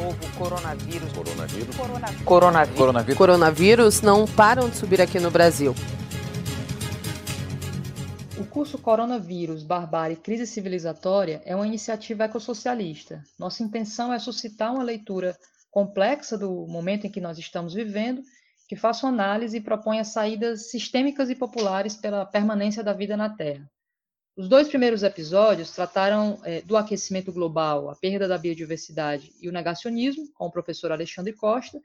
novo coronavírus. Coronavírus. Coronavírus. Coronavírus. Coronavírus. Coronavírus não param de subir aqui no Brasil. O curso Coronavírus, Barbárie e Crise Civilizatória é uma iniciativa ecossocialista. Nossa intenção é suscitar uma leitura complexa do momento em que nós estamos vivendo, que faça uma análise e proponha saídas sistêmicas e populares pela permanência da vida na Terra. Os dois primeiros episódios trataram é, do aquecimento global, a perda da biodiversidade e o negacionismo, com o professor Alexandre Costa,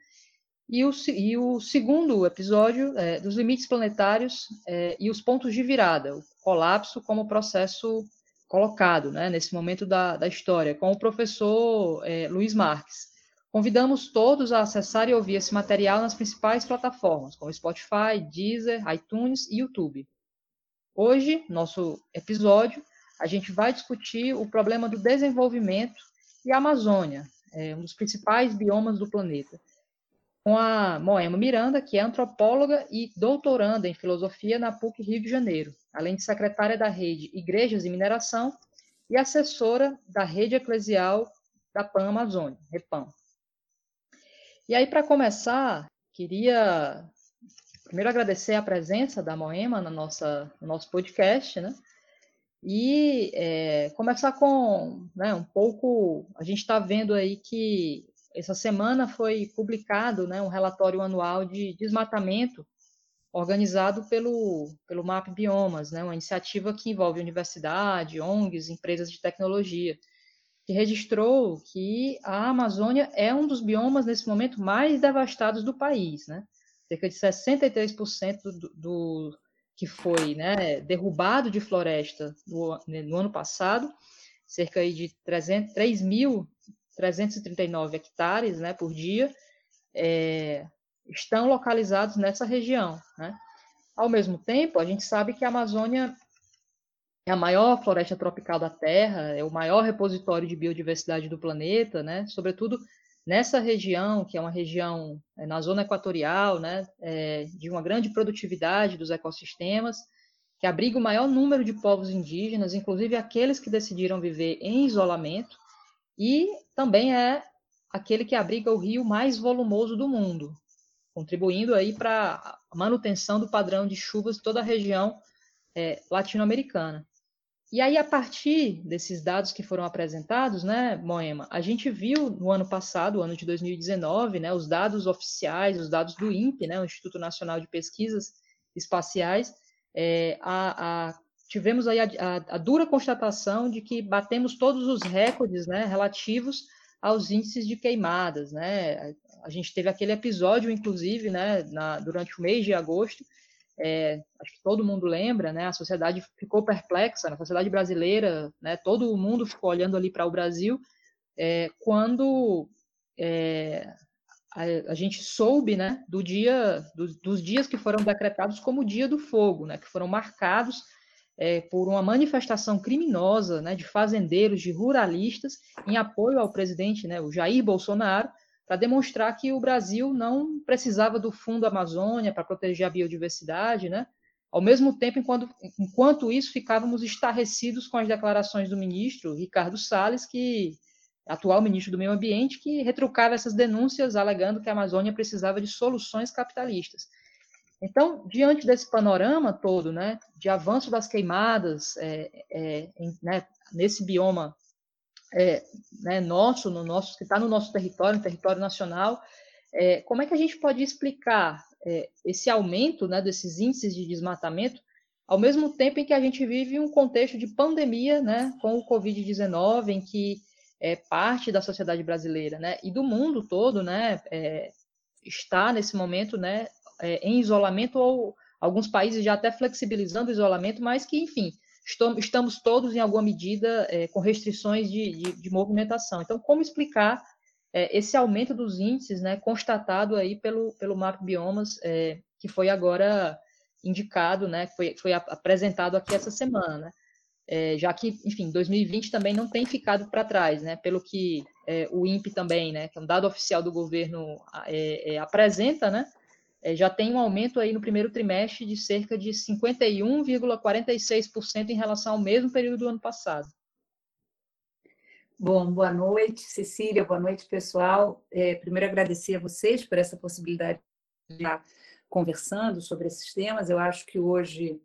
e o, e o segundo episódio é, dos limites planetários é, e os pontos de virada, o colapso como processo colocado né, nesse momento da, da história, com o professor é, Luiz Marques. Convidamos todos a acessar e ouvir esse material nas principais plataformas, como Spotify, Deezer, iTunes e YouTube. Hoje, nosso episódio, a gente vai discutir o problema do desenvolvimento e a Amazônia, é um dos principais biomas do planeta, com a Moema Miranda, que é antropóloga e doutoranda em filosofia na PUC Rio de Janeiro, além de secretária da rede Igrejas e Mineração e assessora da rede eclesial da PAN Amazônia, REPAM. E aí, para começar, queria primeiro agradecer a presença da Moema na nossa, no nosso podcast, né? E é, começar com né, um pouco. A gente está vendo aí que essa semana foi publicado né, um relatório anual de desmatamento organizado pelo, pelo MAP Biomas, né, uma iniciativa que envolve universidade, ONGs, empresas de tecnologia, que registrou que a Amazônia é um dos biomas, nesse momento, mais devastados do país. Né? Cerca de 63% do, do que foi né, derrubado de floresta no, no, ano passado, cerca de 3.339 hectares né, por dia, é, estão localizados nessa região. Né? Ao mesmo tempo, a gente sabe que a Amazônia é a maior floresta tropical da Terra, é o maior repositório de biodiversidade do planeta, né? sobretudo nessa região, que é uma região é, na zona equatorial, né, é, de uma grande produtividade dos ecossistemas, que abriga o maior número de povos indígenas, inclusive aqueles que decidiram viver em isolamento, e também é aquele que abriga o rio mais volumoso do mundo, contribuindo aí para a manutenção do padrão de chuvas de toda a região é, latino-americana. E aí, a partir desses dados que foram apresentados, né, Moema, a gente viu no ano passado, ano de 2019, né, os dados oficiais, os dados do INPE, né, o Instituto Nacional de Pesquisas Espaciais, é, a, a, tivemos aí a, a, dura constatação de que batemos todos os recordes né, relativos aos índices de queimadas. Né? A gente teve aquele episódio, inclusive, né, na, durante o mês de agosto, é, acho que todo mundo lembra, né? A sociedade ficou perplexa, a sociedade brasileira, né? Todo mundo ficou olhando ali para o Brasil é, quando é, a, a, gente soube, né? Do dia, do, dos dias que foram decretados como dia do fogo, né? Que foram marcados é, por uma manifestação criminosa, né? De fazendeiros, de ruralistas, em apoio ao presidente, né? O Jair Bolsonaro para demonstrar que o Brasil não precisava do Fundo Amazônia para proteger a biodiversidade, né? Ao mesmo tempo, enquanto, enquanto isso, ficávamos estarrecidos com as declarações do ministro Ricardo Salles, que atual ministro do Meio Ambiente, que retrucava essas denúncias, alegando que a Amazônia precisava de soluções capitalistas. Então, diante desse panorama todo, né, de avanço das queimadas é, é, em, né, nesse bioma é, né, nosso, no nosso, que está no nosso território, no território nacional, é, como é que a gente pode explicar é, esse aumento né, desses índices de desmatamento, ao mesmo tempo em que a gente vive um contexto de pandemia, né, com o Covid-19, em que é, parte da sociedade brasileira, né, e do mundo todo, né, é, está nesse momento, né, é, em isolamento ou alguns países já até flexibilizando o isolamento, mas que, enfim, estamos todos, em alguma medida, é, com restrições de, de, de, movimentação. Então, como explicar é, esse aumento dos índices, né, constatado aí pelo, pelo MAP Biomas, é, que foi agora indicado, né, foi, foi apresentado aqui essa semana, né? Já que, enfim, 2020 também não tem ficado para trás, né, pelo que o INPE também, né, que é um dado oficial do governo, apresenta, né, já tem um aumento aí no primeiro trimestre de cerca de 51,46% em relação ao mesmo período do ano passado. Bom, boa noite, Cecília, boa noite, pessoal. É, primeiro, agradecer a vocês por essa possibilidade de estar conversando sobre esses temas. Eu acho que hoje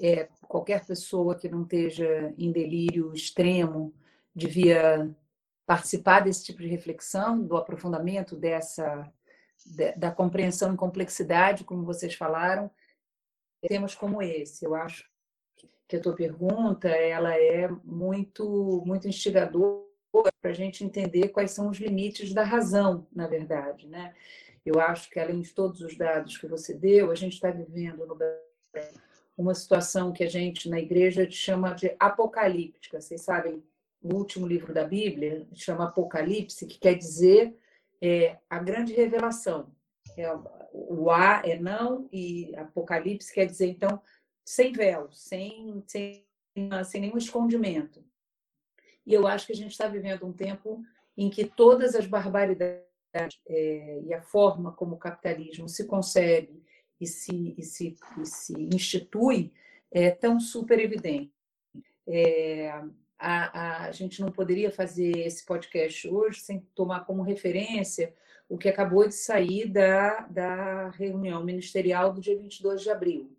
é, qualquer pessoa que não esteja em delírio extremo devia participar desse tipo de reflexão, do aprofundamento dessa da compreensão em complexidade, como vocês falaram, temas como esse. Eu acho que a tua pergunta ela é muito muito instigadora para a gente entender quais são os limites da razão, na verdade, né? Eu acho que além de todos os dados que você deu, a gente está vivendo no Brasil uma situação que a gente na igreja chama de apocalíptica. Vocês sabem, o último livro da Bíblia chama Apocalipse, que quer dizer é, a grande revelação. É, o A é não e Apocalipse quer dizer, então, sem véu, sem, sem, sem nenhum escondimento. E eu acho que a gente está vivendo um tempo em que todas as barbaridades é, e a forma como o capitalismo se concebe e se, e se, e se institui é tão super evidente. É, a, a, gente não poderia fazer esse podcast hoje sem tomar como referência o que acabou de sair da, da reunião ministerial do dia 22 de abril,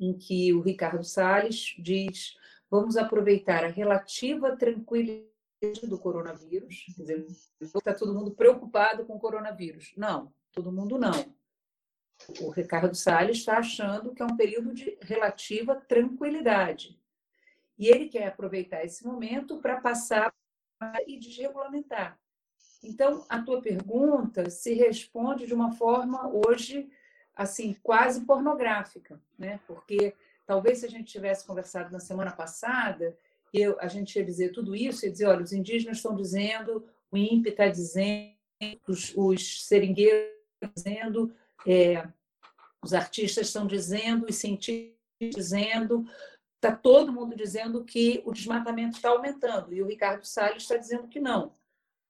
em que o Ricardo Salles diz: vamos aproveitar a relativa tranquilidade do coronavírus, está todo mundo preocupado com o coronavírus. Não, todo mundo não. O Ricardo Salles está achando que é um período de relativa tranquilidade e ele quer aproveitar esse momento para passar e desregulamentar. Então, a tua pergunta se responde de uma forma hoje assim quase pornográfica, né? Porque talvez se a gente tivesse conversado na semana passada, eu, a gente ia dizer tudo isso e dizer, olha, os indígenas estão dizendo, o INPE está dizendo, os, os seringueiros estão dizendo, é, os artistas estão dizendo, os cientistas dizendo, está todo mundo dizendo que o desmatamento está aumentando e o Ricardo Salles está dizendo que não.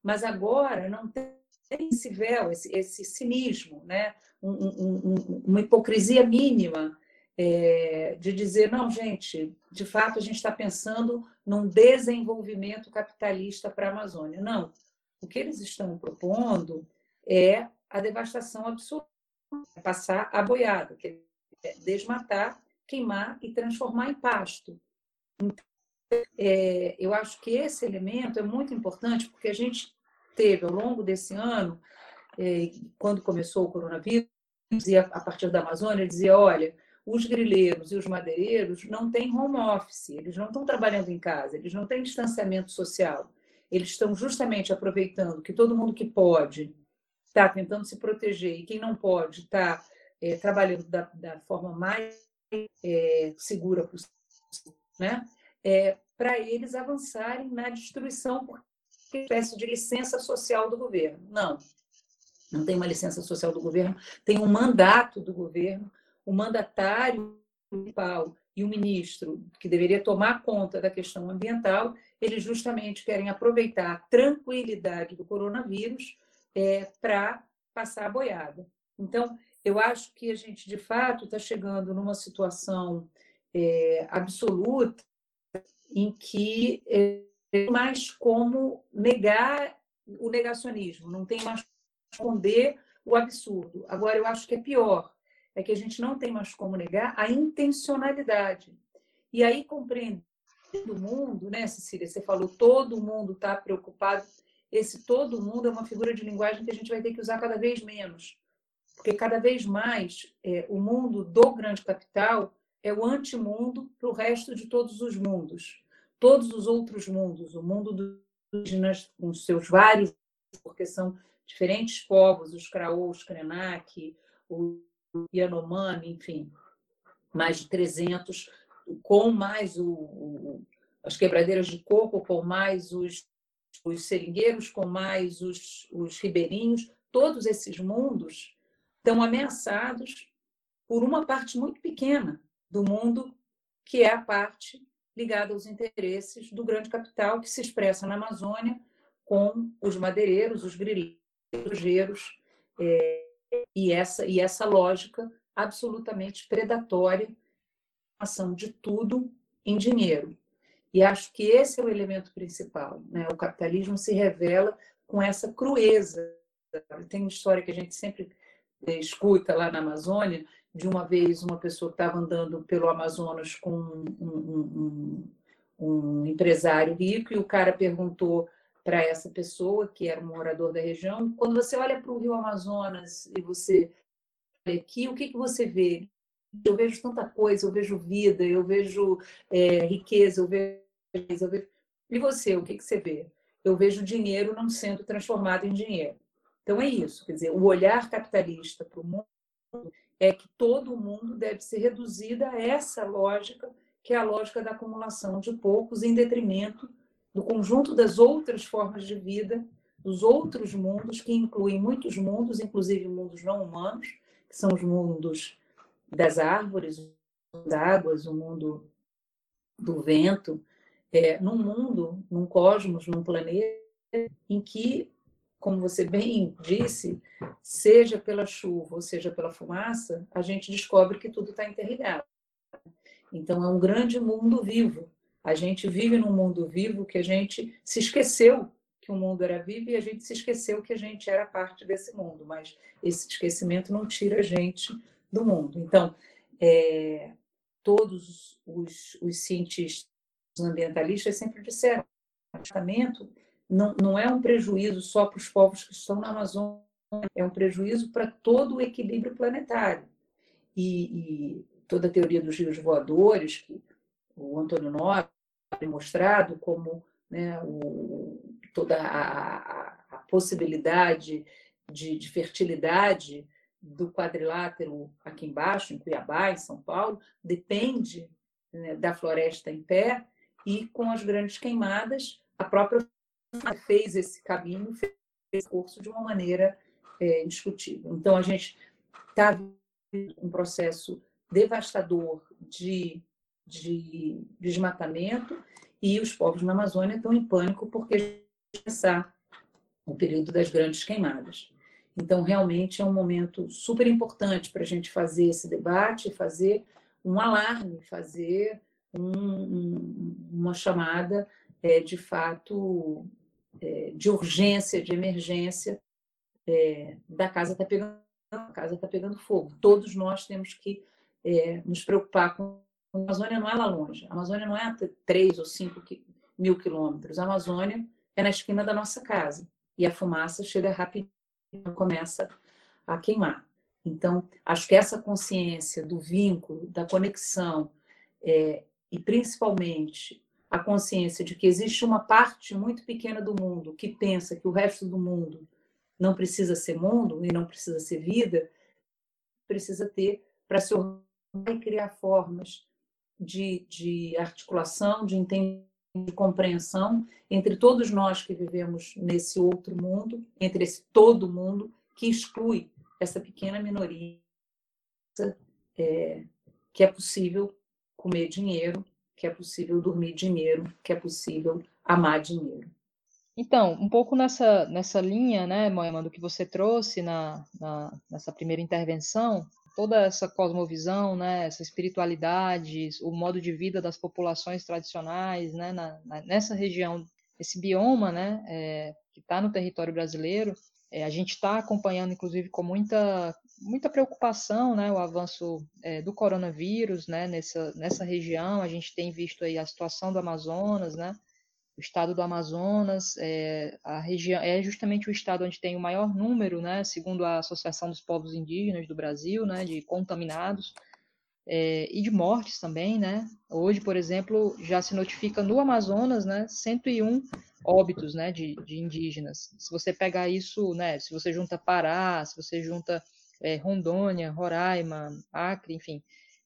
Mas agora não tem esse véu, esse, esse cinismo, né? Um, um, um, uma hipocrisia mínima é, de dizer, não, gente, de fato a gente está pensando num desenvolvimento capitalista para a Amazônia. Não. O que eles estão propondo é a devastação absoluta, passar a boiada, que é desmatar queimar e transformar em pasto. Então, é, eu acho que esse elemento é muito importante, porque a gente teve, ao longo desse ano, é, quando começou o coronavírus, dizia, a partir da Amazônia, dizia: olha, os grileiros e os madeireiros não têm home office, eles não estão trabalhando em casa, eles não têm distanciamento social. Eles estão justamente aproveitando que todo mundo que pode está tentando se proteger e quem não pode está é, trabalhando da, da forma mais é, segura possível, né? É, para eles avançarem na destruição por espécie de licença social do governo. Não, não tem uma licença social do governo, tem um mandato do governo, o mandatário municipal e o ministro, que deveria tomar conta da questão ambiental, eles justamente querem aproveitar a tranquilidade do coronavírus é, para passar a boiada. Então, eu acho que a gente, de fato, está chegando numa situação é, absoluta em que é, mais como negar o negacionismo, não tem mais como esconder o absurdo. Agora, eu acho que é pior, é que a gente não tem mais como negar a intencionalidade. E aí, compreender o mundo, né, Cecília? Você falou, todo mundo está preocupado. Esse todo mundo é uma figura de linguagem que a gente vai ter que usar cada vez menos porque cada vez mais é, o mundo do grande capital é o antimundo para o resto de todos os mundos. Todos os outros mundos, o mundo dos indígenas, com seus vários, porque são diferentes povos, os Kraô, os Krenak, o Yanomami, enfim, mais de 300, com mais o, o, as quebradeiras de coco, com mais os, os seringueiros, com mais os, os ribeirinhos, todos esses mundos estão ameaçados por uma parte muito pequena do mundo, que é a parte ligada aos interesses do grande capital que se expressa na Amazônia com os madeireiros, os grileiros, é, e essa e essa lógica absolutamente predatória, ação de tudo em dinheiro. E acho que esse é o elemento principal. Né? O capitalismo se revela com essa crueza. Tem uma história que a gente sempre escuta lá na Amazônia, de uma vez uma pessoa que estava andando pelo Amazonas com um, um, um, um empresário rico e o cara perguntou para essa pessoa, que era um morador da região, quando você olha para o rio Amazonas e você olha aqui, o que, que você vê? Eu vejo tanta coisa, eu vejo vida, eu vejo é, riqueza, eu vejo, eu vejo... E você, o que, que você vê? Eu vejo dinheiro não sendo transformado em dinheiro. Então é isso, quer dizer, o olhar capitalista para o mundo é que todo mundo deve ser reduzido a essa lógica, que é a lógica da acumulação de poucos em detrimento do conjunto das outras formas de vida, dos outros mundos, que incluem muitos mundos, inclusive mundos não humanos, que são os mundos das árvores, das águas, o mundo do vento, é, num mundo, num cosmos, num planeta em que como você bem disse, seja pela chuva ou seja pela fumaça, a gente descobre que tudo está interligado. Então, é um grande mundo vivo. A gente vive num mundo vivo que a gente se esqueceu que o mundo era vivo e a gente se esqueceu que a gente era parte desse mundo, mas esse esquecimento não tira a gente do mundo. Então, é, todos os, os cientistas ambientalistas sempre disseram que não, não é um prejuízo só para os povos que estão na Amazônia, é um prejuízo para todo o equilíbrio planetário. E, e, toda a teoria dos rios voadores, que o Antônio Nobre tem mostrado como né, o, toda a, a, a possibilidade de, de, fertilidade do quadrilátero aqui embaixo, em Cuiabá, em São Paulo, depende né, da floresta em pé e com as grandes queimadas, a própria fez esse caminho, fez esse curso de uma maneira é, indiscutível. Então, a gente está um processo devastador de, de desmatamento e os povos na Amazônia estão em pânico porque começar o período das grandes queimadas. Então, realmente é um momento super importante para a gente fazer esse debate, fazer um alarme, fazer um, um, uma chamada é, de fato de urgência, de emergência, é, da casa está pegando, a casa está pegando fogo. Todos nós temos que é, nos preocupar com a Amazônia não é lá longe. A Amazônia não é a 3 ou 5 mil quilômetros. A Amazônia é na esquina da nossa casa. E a fumaça chega rapidinho começa a queimar. Então, acho que essa consciência do vínculo, da conexão, é, e principalmente a consciência de que existe uma parte muito pequena do mundo que pensa que o resto do mundo não precisa ser mundo e não precisa ser vida, precisa ter para se organizar e criar formas de, de articulação, de entendimento, de compreensão entre todos nós que vivemos nesse outro mundo, entre esse todo mundo que exclui essa pequena minoria é, que é possível comer dinheiro que é possível dormir dinheiro, que é possível amar dinheiro. Então, um pouco nessa, nessa linha, né, Moema, do que você trouxe na, na, nessa primeira intervenção, toda essa cosmovisão, né, essa espiritualidade, o modo de vida das populações tradicionais, né, na, nessa região, esse bioma, né, é, que está no território brasileiro, é, a gente está acompanhando, inclusive, com muita, muita preocupação, né, o avanço é, do coronavírus, né, nessa, nessa região. A gente tem visto aí a situação do Amazonas, né, o estado do Amazonas, é, a região é justamente o estado onde tem o maior número, né, segundo a Associação dos Povos Indígenas do Brasil, né, de contaminados é, e de mortes também, né? Hoje, por exemplo, já se notifica no Amazonas, né, 101 óbitos, né, de, de indígenas. Se você pegar isso, né, se você junta Pará, se você junta é, Rondônia, Roraima, Acre, enfim,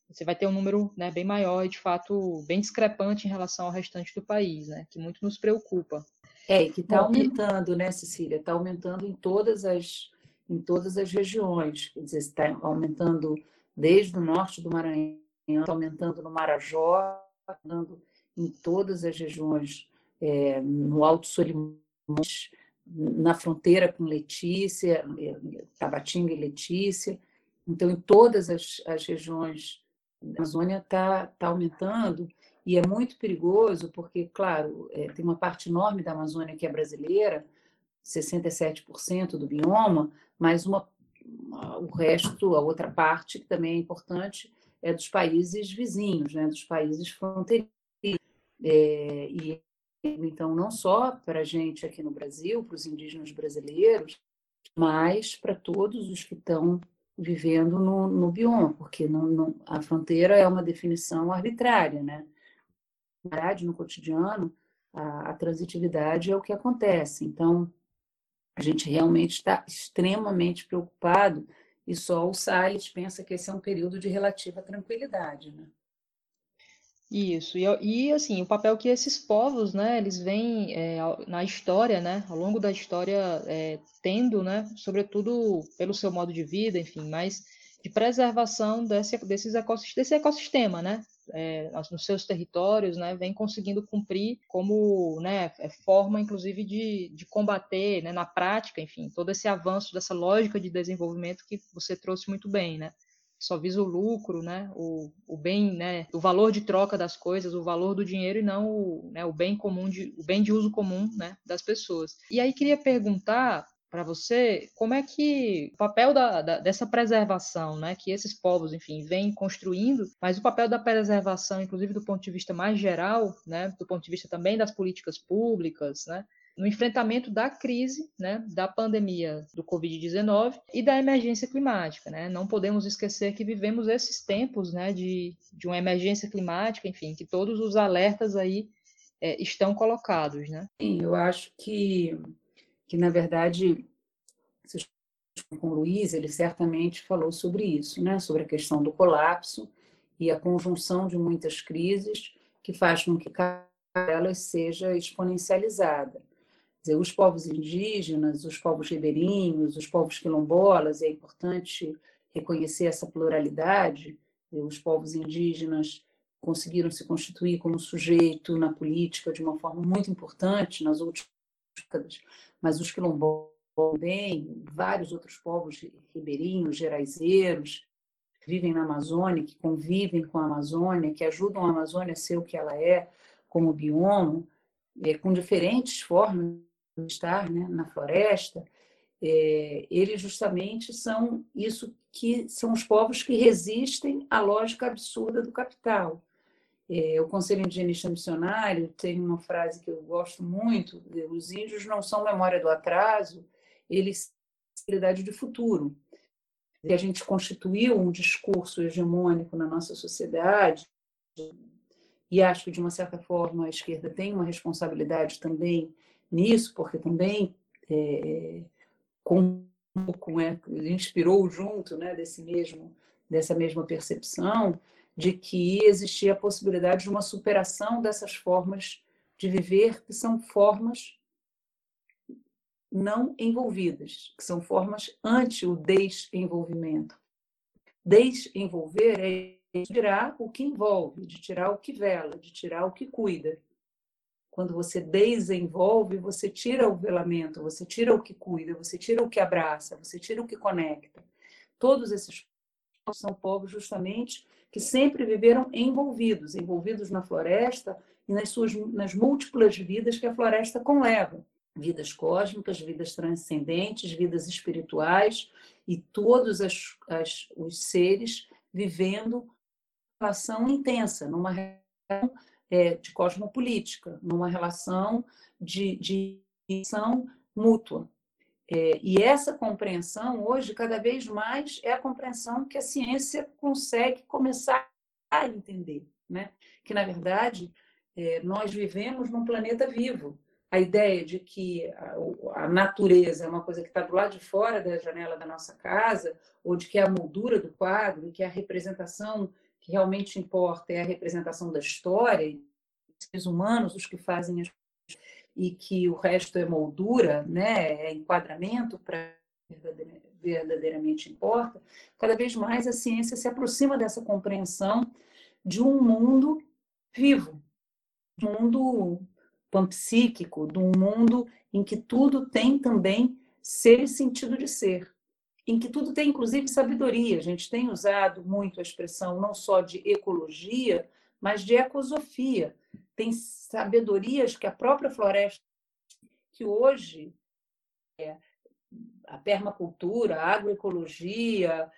você vai ter um número né, bem maior e, de fato, bem discrepante em relação ao restante do país, né, que muito nos preocupa. É, que está aumentando, né, Cecília? Está aumentando em todas as, em todas as regiões. Quer dizer, está aumentando desde o norte do Maranhão, aumentando no Marajó, aumentando em todas as regiões, é, no Alto Solimões, na fronteira com Letícia, é, Tabatinga e Letícia. Então, em todas as, as regiões da Amazônia está tá aumentando E é muito perigoso porque, claro, é, tem uma parte enorme da Amazônia que é brasileira, 67% do bioma, mas uma, o resto, a outra parte, que também é importante, é dos países vizinhos, né, dos países fronteiriços. É, e então, não só para a gente aqui no Brasil, para os indígenas brasileiros, mas para todos os que estão vivendo no, no bioma, porque não, não, a fronteira é uma definição arbitrária, né? Na verdade, no cotidiano, a, a transitividade é o que acontece. Então, a gente realmente está extremamente preocupado e só o Salles pensa que esse é um período de relativa tranquilidade, né? Isso, e, e, assim, o papel que esses povos, né, eles vêm é, na história, né, ao longo da história, é, tendo, né, sobretudo pelo seu modo de vida, enfim, mas de preservação desse, desses ecossistema, desse ecossistema, né, é, nos seus territórios, né, vem conseguindo cumprir como, né, é forma, inclusive, de, de combater, né, na prática, enfim, todo esse avanço dessa lógica de desenvolvimento que você trouxe muito bem, né, só visa o lucro, né, o, o bem, né, o valor de troca das coisas, o valor do dinheiro e não o, né, o bem comum, de, o bem de uso comum, né, das pessoas. E aí queria perguntar para você como é que o papel da, da, dessa preservação, né, que esses povos, enfim, vêm construindo, mas o papel da preservação, inclusive do ponto de vista mais geral, né, do ponto de vista também das políticas públicas, né, no enfrentamento da crise, né, da pandemia do Covid-19 e da emergência climática. Né? Não podemos esquecer que vivemos esses tempos né, de, de uma emergência climática, enfim, que todos os alertas aí é, estão colocados. Né? Sim, eu acho que, que na verdade, com o Luiz, ele certamente falou sobre isso, né? sobre a questão do colapso e a conjunção de muitas crises que faz com que cada delas seja exponencializada dizer, os povos indígenas, os povos ribeirinhos, os povos quilombolas, é importante reconhecer essa pluralidade. Os povos indígenas conseguiram se constituir como sujeito na política de uma forma muito importante nas últimas décadas, mas os quilombolas também, vários outros povos ribeirinhos, geraizeiros, vivem na Amazônia, que convivem com a Amazônia, que ajudam a Amazônia a ser o que ela é como bioma, é, com diferentes formas estar né, na floresta, é, eles justamente são isso que são os povos que resistem à lógica absurda do capital. É, o Conselho Indigenista Missionário tem uma frase que eu gosto muito: os índios não são memória do atraso, eles são realidade de futuro. E a gente constituiu um discurso hegemônico na nossa sociedade, e acho que, de uma certa forma, a esquerda tem uma responsabilidade também nisso, porque também é, com, com é, inspirou junto né, desse mesmo, dessa mesma percepção de que existia a possibilidade de uma superação dessas formas de viver, que são formas não envolvidas, que são formas anti o desenvolvimento. Desenvolver é tirar o que envolve, de tirar o que vela, de tirar o que cuida. Quando você desenvolve, você tira o velamento, você tira o que cuida, você tira o que abraça, você tira o que conecta. Todos esses povos são povos justamente que sempre viveram envolvidos, envolvidos na floresta e nas suas nas múltiplas vidas que a floresta conleva, vidas cósmicas, vidas transcendentes, vidas espirituais e todos as, as, os seres vivendo uma relação intensa, numa relação é, de cosmopolítica, numa relação de, de ação mútua. É, e essa compreensão, hoje, cada vez mais, é a compreensão que a ciência consegue começar a entender. Né? Que, na verdade, é, nós vivemos num planeta vivo. A ideia de que a, a natureza é uma coisa que está do lado de fora da janela da nossa casa, ou de que é a moldura do quadro, e que é a representação que realmente importa é a representação da história, seres humanos, os que fazem as e que o resto é moldura, né, é enquadramento para verdadeiramente importa, cada vez mais a ciência se aproxima dessa compreensão de um mundo vivo, de um mundo panpsíquico, de um mundo em que tudo tem também ser e sentido de ser em que tudo tem, inclusive, sabedoria. A gente tem usado muito a expressão não só de ecologia, mas de ecosofia. Tem sabedorias que a própria floresta, que hoje é, a permacultura, a agroecologia,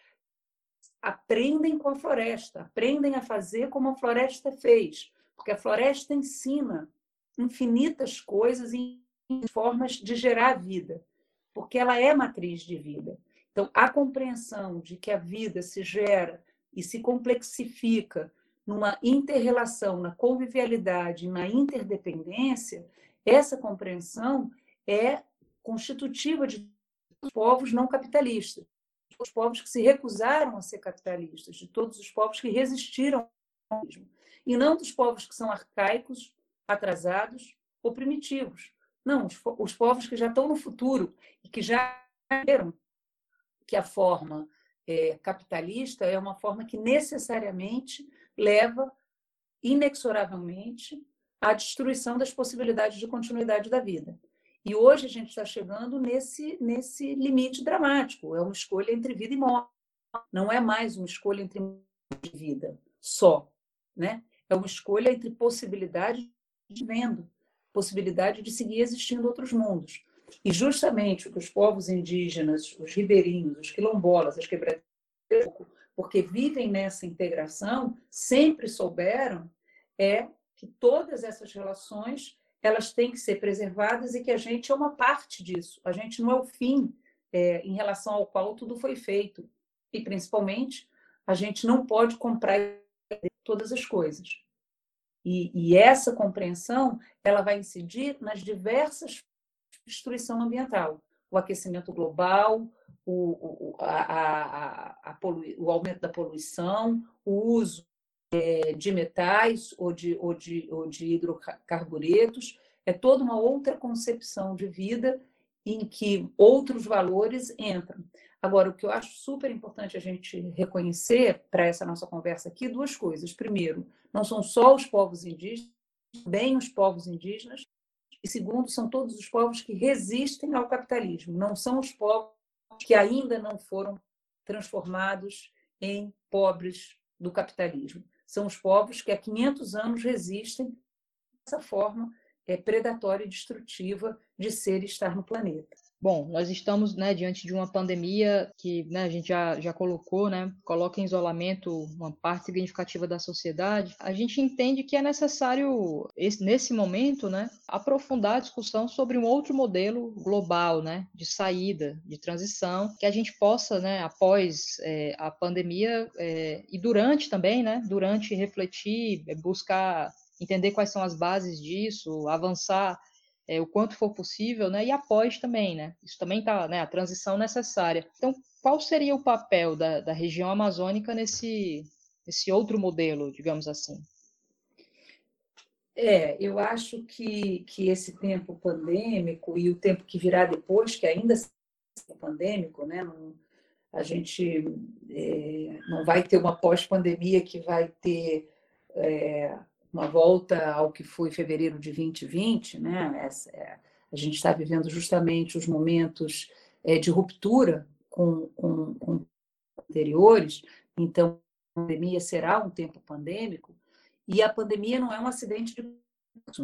aprendem com a floresta, aprendem a fazer como a floresta fez, porque a floresta ensina infinitas coisas em formas de gerar vida, porque ela é matriz de vida. Então, a compreensão de que a vida se gera e se complexifica numa interrelação, na convivialidade, na interdependência, essa compreensão é constitutiva de os povos não capitalistas, os povos que se recusaram a ser capitalistas, de todos os povos que resistiram ao capitalismo, e não dos povos que são arcaicos, atrasados ou primitivos. Não, os, os povos que já estão no futuro e que já viram que a forma é, capitalista é uma forma que necessariamente leva inexoravelmente à destruição das possibilidades de continuidade da vida. E hoje a gente está chegando nesse, nesse limite dramático. É uma escolha entre vida e morte. Não é mais uma escolha entre vida só, né? É uma escolha entre possibilidade de vendo, possibilidade de seguir existindo outros mundos. E justamente o que os povos indígenas, os ribeirinhos, os quilombolas, as quebradeiras, porque vivem nessa integração, sempre souberam é que todas essas relações elas têm que ser preservadas e que a gente é uma parte disso. A gente não é o fim é, em relação ao qual tudo foi feito. E, principalmente, a gente não pode comprar todas as coisas. E, e essa compreensão ela vai incidir nas diversas destruição ambiental, o aquecimento global, o, a, a, a o aumento da poluição, o uso é, de metais ou de, ou, de, ou de hidrocarburetos, é toda uma outra concepção de vida em que outros valores entram. Agora, o que eu acho super importante a gente reconhecer para essa nossa conversa aqui, duas coisas. Primeiro, não são só os povos indígenas, bem os povos indígenas, e segundo, são todos os povos que resistem ao capitalismo, não são os povos que ainda não foram transformados em pobres do capitalismo são os povos que há 500 anos resistem dessa forma é, predatória e destrutiva de ser e estar no planeta. Bom, nós estamos né, diante de uma pandemia que né, a gente já, já colocou, né, coloca em isolamento uma parte significativa da sociedade. A gente entende que é necessário, esse, nesse momento, né, aprofundar a discussão sobre um outro modelo global né, de saída, de transição, que a gente possa, né, após é, a pandemia é, e durante também, né, durante refletir, buscar entender quais são as bases disso, avançar é, o quanto for possível, né? E após também, né? Isso também está, né? A transição necessária. Então, qual seria o papel da, da região amazônica nesse, nesse outro modelo, digamos assim? É, eu acho que, que esse tempo pandêmico e o tempo que virá depois, que ainda é pandêmico, né? Não, a gente é, não vai ter uma pós-pandemia que vai ter é, uma volta ao que foi fevereiro de 2020, né? Essa, é, a gente está vivendo justamente os momentos é, de ruptura com, com, com anteriores, então a pandemia será um tempo pandêmico e a pandemia não é um acidente de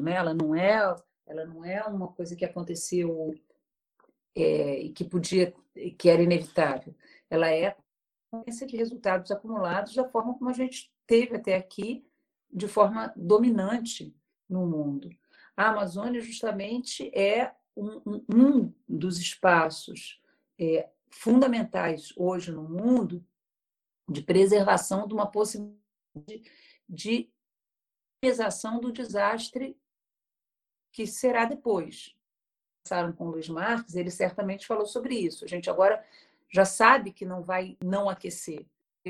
né? Ela não é, ela não é uma coisa que aconteceu é, e que podia, que era inevitável. Ela é consequência de resultados acumulados da forma como a gente teve até aqui de forma dominante no mundo. A Amazônia, justamente, é um, um dos espaços é, fundamentais hoje no mundo de preservação de uma possibilidade de minimização do desastre que será depois. Passaram com o Luiz Marques, ele certamente falou sobre isso. A gente agora já sabe que não vai não aquecer.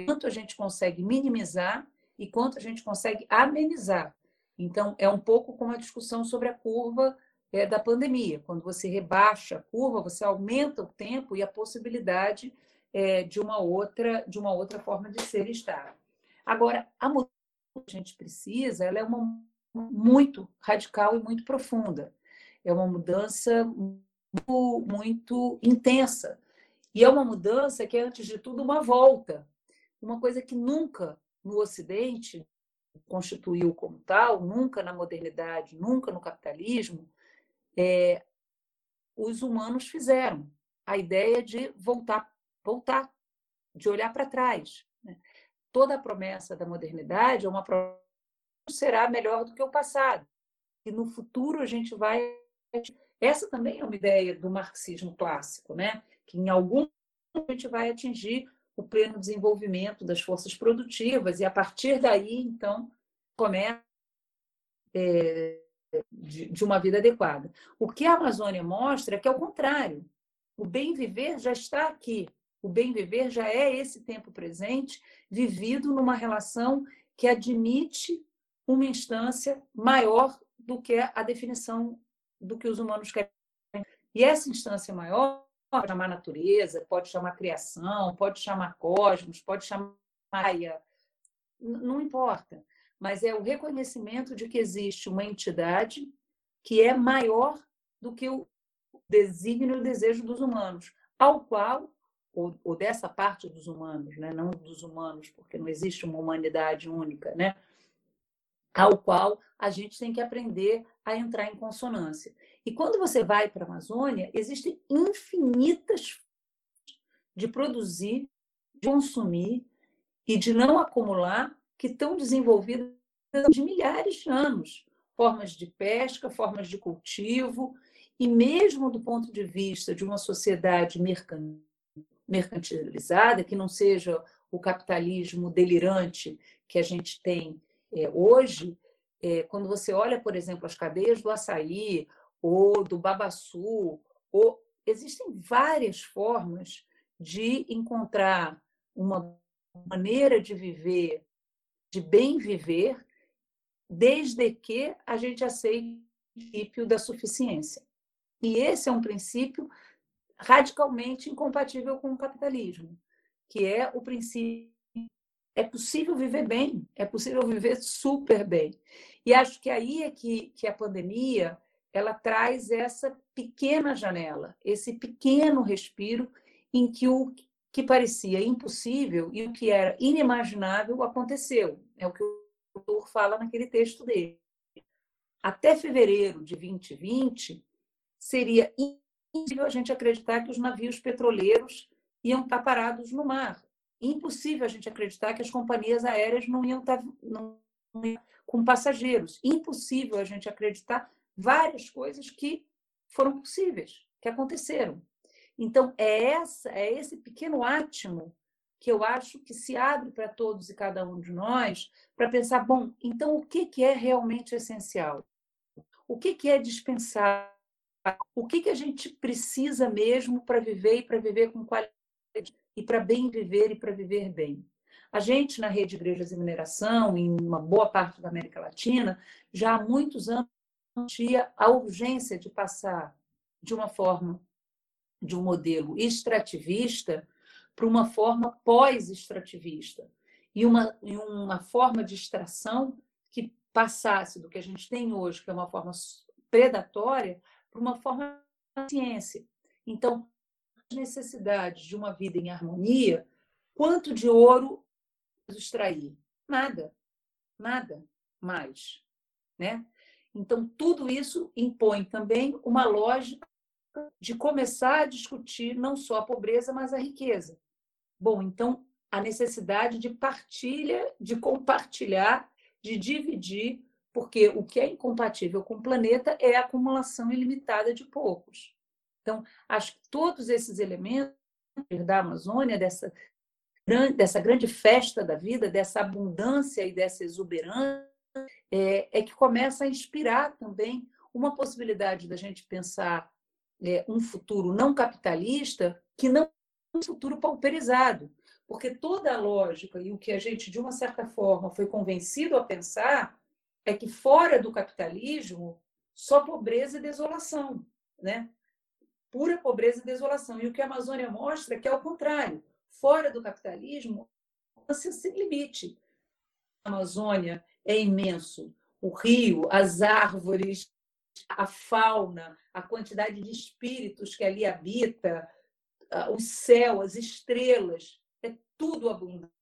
Quanto a gente consegue minimizar e quanto a gente consegue amenizar. Então, é um pouco como a discussão sobre a curva é, da pandemia. Quando você rebaixa a curva, você aumenta o tempo e a possibilidade é, de uma outra de uma outra forma de ser e estar. Agora, a mudança que a gente precisa, ela é uma muito radical e muito profunda. É uma mudança muito, muito intensa. E é uma mudança que é, antes de tudo, uma volta. Uma coisa que nunca no Ocidente, constituiu como tal, nunca na modernidade, nunca no capitalismo, é, os humanos fizeram. A ideia de voltar, voltar, de olhar para trás. Né? Toda a promessa da modernidade é uma promessa que será melhor do que o passado. E no futuro a gente vai. Essa também é uma ideia do marxismo clássico, né? que em algum momento a gente vai atingir o pleno desenvolvimento das forças produtivas, e a partir daí, então, começa é, de, de uma vida adequada. O que a Amazônia mostra é que, ao contrário, o bem viver já está aqui. O bem viver já é esse tempo presente, vivido numa relação que admite uma instância maior do que a definição do que os humanos querem. E essa instância maior pode chamar natureza, pode chamar criação, pode chamar cosmos, pode chamar Maia, não importa. Mas é o reconhecimento de que existe uma entidade que é maior do que o desígnio e o desejo dos humanos, ao qual, ou, ou, dessa parte dos humanos, né? não dos humanos, porque não existe uma humanidade única, né? ao qual a gente tem que aprender a entrar em consonância. E quando você vai para a Amazônia, existem infinitas de produzir, de consumir e de não acumular que estão desenvolvidas de milhares de anos. Formas de pesca, formas de cultivo, e mesmo do ponto de vista de uma sociedade mercantilizada, que não seja o capitalismo delirante que a gente tem é, hoje, é, quando você olha, por exemplo, as cadeias do açaí ou do babaçu, ou existem várias formas de encontrar uma maneira de viver, de bem viver, desde que a gente aceite o princípio da suficiência. E esse é um princípio radicalmente incompatível com o capitalismo, que é o princípio é possível viver bem, é possível viver super bem. E acho que aí é que, que a pandemia ela traz essa pequena janela, esse pequeno respiro em que o que parecia impossível e o que era inimaginável aconteceu. É o que o autor fala naquele texto dele. Até fevereiro de 2020, seria impossível a gente acreditar que os navios petroleiros iam estar parados no mar. Impossível a gente acreditar que as companhias aéreas não iam estar não, com passageiros. Impossível a gente acreditar várias coisas que foram possíveis, que aconteceram. Então, é, essa, é esse pequeno átimo que eu acho que se abre para todos e cada um de nós para pensar, bom, então o que, que é realmente essencial? O que, que é dispensável? O que, que a gente precisa mesmo para viver e para viver com qualidade e para bem viver e para viver bem? A gente, na rede Igrejas e Mineração, em uma boa parte da América Latina, já há muitos anos tinha a urgência de passar de uma forma de um modelo extrativista para uma forma pós-extrativista e uma, e uma forma de extração que passasse do que a gente tem hoje, que é uma forma predatória, para uma forma de ciência. Então, as necessidades de uma vida em harmonia, quanto de ouro extrair? Nada, nada mais, né? Então, tudo isso impõe também uma lógica de começar a discutir não só a pobreza, mas a riqueza. Bom, então, a necessidade de partilha, de compartilhar, de dividir, porque o que é incompatível com o planeta é a acumulação ilimitada de poucos. Então, acho que todos esses elementos da Amazônia, dessa, dessa grande festa da vida, dessa abundância e dessa exuberância, é, é que começa a inspirar também uma possibilidade da gente pensar é, um futuro não capitalista que não é um futuro pauperizado. Porque toda a lógica e o que a gente, de uma certa forma, foi convencido a pensar é que fora do capitalismo só pobreza e desolação, né? Pura pobreza e desolação. E o que a Amazônia mostra é que é o contrário. Fora do capitalismo, você sem limite. Amazônia é imenso. O rio, as árvores, a fauna, a quantidade de espíritos que ali habita, o céu, as estrelas, é tudo abundante.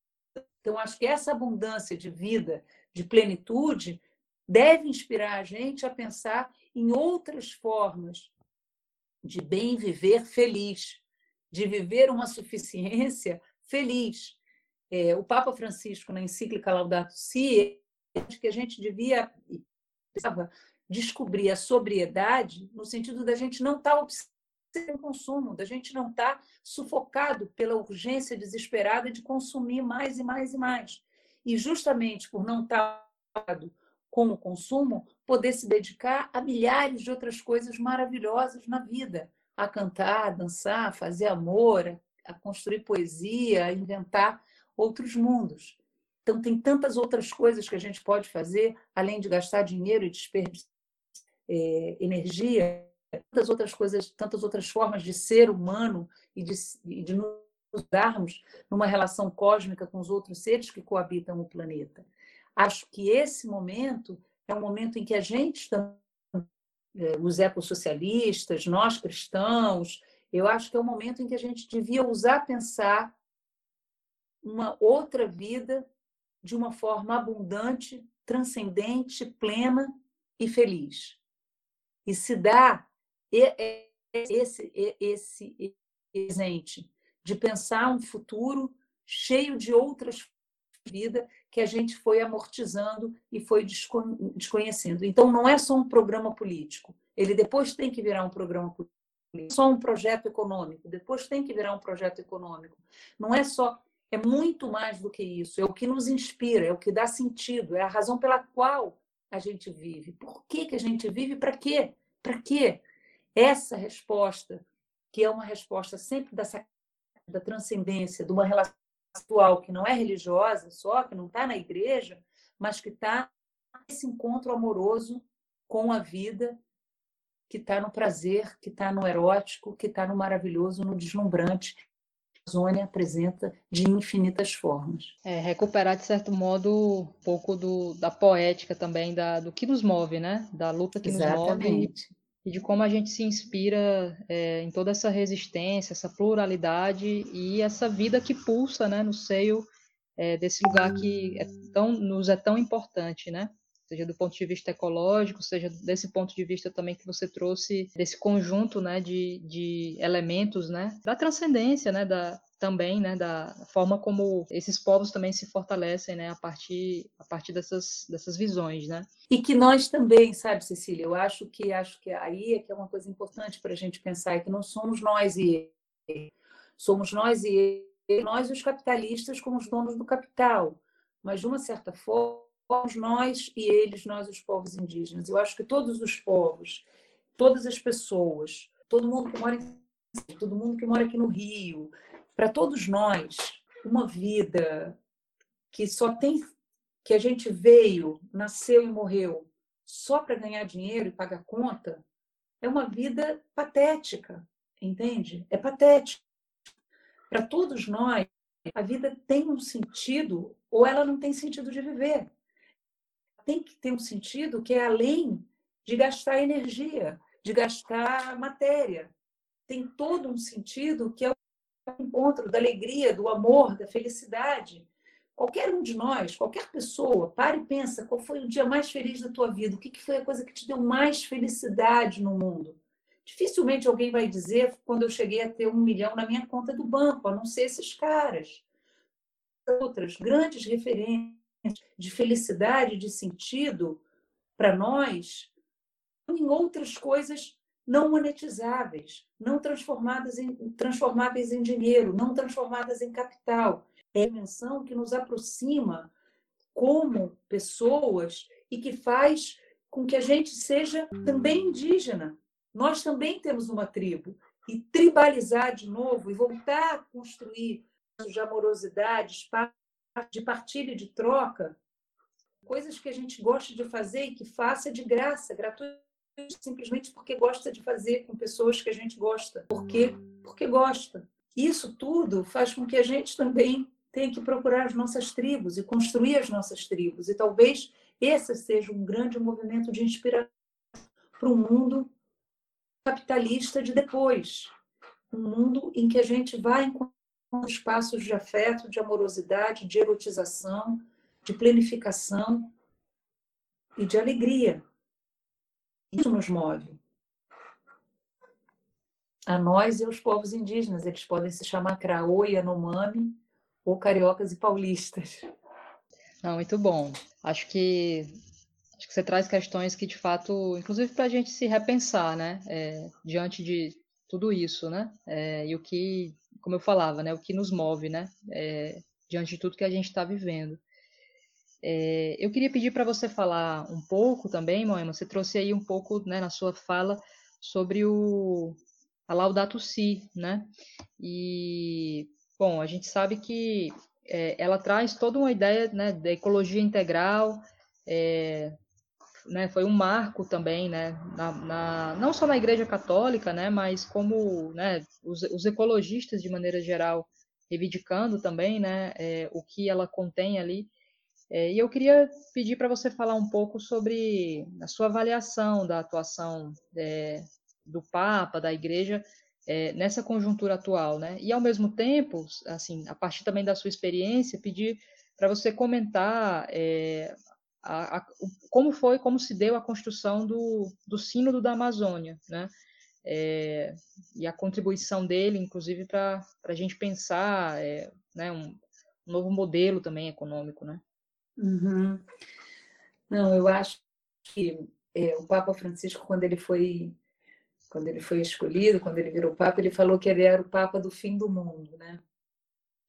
Então, acho que essa abundância de vida, de plenitude, deve inspirar a gente a pensar em outras formas de bem viver feliz, de viver uma suficiência feliz. É, o Papa Francisco, na encíclica Laudato Si, que a gente devia descobrir a sobriedade no sentido da gente não estar tá obcecado consumo, da gente não estar tá sufocado pela urgência desesperada de consumir mais e mais e mais. E justamente por não estar tá com o consumo, poder se dedicar a milhares de outras coisas maravilhosas na vida, a cantar, a dançar, a fazer amor, a construir poesia, a inventar outros mundos. Então, tem tantas outras coisas que a gente pode fazer, além de gastar dinheiro e desperdiçar é, energia, tantas outras coisas, tantas outras formas de ser humano e de, de nos darmos numa relação cósmica com os outros seres que coabitam o planeta. Acho que esse momento é um momento em que a gente, é, os ecossocialistas, nós cristãos, eu acho que é um momento em que a gente devia usar pensar uma outra vida de uma forma abundante, transcendente, plena e feliz. E se dá esse, esse presente de pensar um futuro cheio de outras vidas que a gente foi amortizando e foi desconhecendo. Então, não é só um programa político. Ele depois tem que virar um programa político. É só um projeto econômico. Depois tem que virar um projeto econômico. Não é só é muito mais do que isso. É o que nos inspira, é o que dá sentido, é a razão pela qual a gente vive. Por que, que a gente vive? Para quê? Para quê? Essa resposta, que é uma resposta sempre da, da transcendência, de uma relação atual que não é religiosa só, que não está na igreja, mas que está nesse encontro amoroso com a vida, que está no prazer, que está no erótico, que está no maravilhoso, no deslumbrante, Amazônia apresenta de infinitas formas. É, recuperar, de certo modo, um pouco do, da poética também, da, do que nos move, né? Da luta que Exatamente. nos move e de como a gente se inspira é, em toda essa resistência, essa pluralidade e essa vida que pulsa né, no seio é, desse lugar que é tão, nos é tão importante, né? Seja do ponto de vista ecológico, seja desse ponto de vista também que você trouxe desse conjunto, né, de, de elementos, né, da transcendência, né, da também, né, da forma como esses povos também se fortalecem, né, a partir a partir dessas dessas visões, né? E que nós também, sabe, Cecília, eu acho que acho que aí é que é uma coisa importante para a gente pensar é que não somos nós e somos nós e nós os capitalistas como os donos do capital, mas de uma certa forma somos nós e eles, nós os povos indígenas. Eu acho que todos os povos, todas as pessoas, todo mundo que mora em todo mundo que mora aqui no Rio, para todos nós, uma vida que só tem que a gente veio, nasceu e morreu só para ganhar dinheiro e pagar conta, é uma vida patética, entende? É patética. Para todos nós, a vida tem um sentido ou ela não tem sentido de viver tem que ter um sentido que é além de gastar energia, de gastar matéria. Tem todo um sentido que é o encontro da alegria, do amor, da felicidade. Qualquer um de nós, qualquer pessoa, para e pensa qual foi o dia mais feliz da tua vida, o que foi a coisa que te deu mais felicidade no mundo. Dificilmente alguém vai dizer quando eu cheguei a ter um milhão na minha conta do banco, a não ser esses caras. Outras grandes referências de felicidade, de sentido para nós, em outras coisas não monetizáveis, não transformadas em, transformáveis em dinheiro, não transformadas em capital. É a dimensão que nos aproxima como pessoas e que faz com que a gente seja também indígena. Nós também temos uma tribo. E tribalizar de novo e voltar a construir de amorosidade, espaço de partilha e de troca, coisas que a gente gosta de fazer e que faça de graça, gratuito, simplesmente porque gosta de fazer com pessoas que a gente gosta, porque porque gosta. Isso tudo faz com que a gente também tenha que procurar as nossas tribos e construir as nossas tribos. E talvez esse seja um grande movimento de inspiração para o mundo capitalista de depois, um mundo em que a gente vai encontrar espaços de afeto, de amorosidade, de erotização, de planificação, e de alegria. Isso nos move. A nós e aos povos indígenas. Eles podem se chamar Craô e Anomami, ou cariocas e paulistas. Não, muito bom. Acho que acho que você traz questões que de fato, inclusive para a gente se repensar, né, é, diante de tudo isso, né, é, e o que, como eu falava, né, o que nos move, né, é, diante de tudo que a gente está vivendo. É, eu queria pedir para você falar um pouco também, Moema, você trouxe aí um pouco, né, na sua fala sobre o a Laudato Si, né, e bom, a gente sabe que é, ela traz toda uma ideia né, da ecologia integral, é, né, foi um marco também, né, na, na, não só na Igreja Católica, né, mas como né, os, os ecologistas de maneira geral reivindicando também, né, é, o que ela contém ali. É, e eu queria pedir para você falar um pouco sobre a sua avaliação da atuação é, do Papa, da Igreja, é, nessa conjuntura atual, né? E ao mesmo tempo, assim, a partir também da sua experiência, pedir para você comentar é, a, a, como foi, como se deu a construção do, do sínodo da Amazônia, né? É, e a contribuição dele, inclusive, para a gente pensar é, né, um, um, novo modelo também econômico, né? Uhum. Não, eu acho que é, o Papa Francisco, quando ele foi quando ele foi escolhido, quando ele virou papa, ele falou que ele era o papa do fim do mundo, né?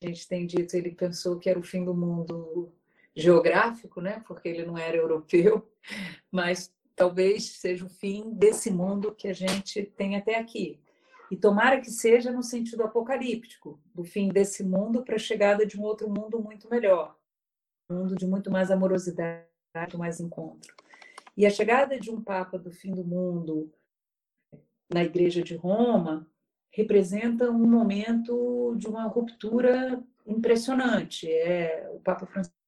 A gente tem dito, ele pensou que era o fim do mundo geográfico, né? Porque ele não era europeu, mas talvez seja o fim desse mundo que a gente tem até aqui. E tomara que seja no sentido apocalíptico, do fim desse mundo para a chegada de um outro mundo muito melhor, um mundo de muito mais amorosidade, muito mais encontro. E a chegada de um papa do fim do mundo, na Igreja de Roma representa um momento de uma ruptura impressionante. É, o Papa Francisco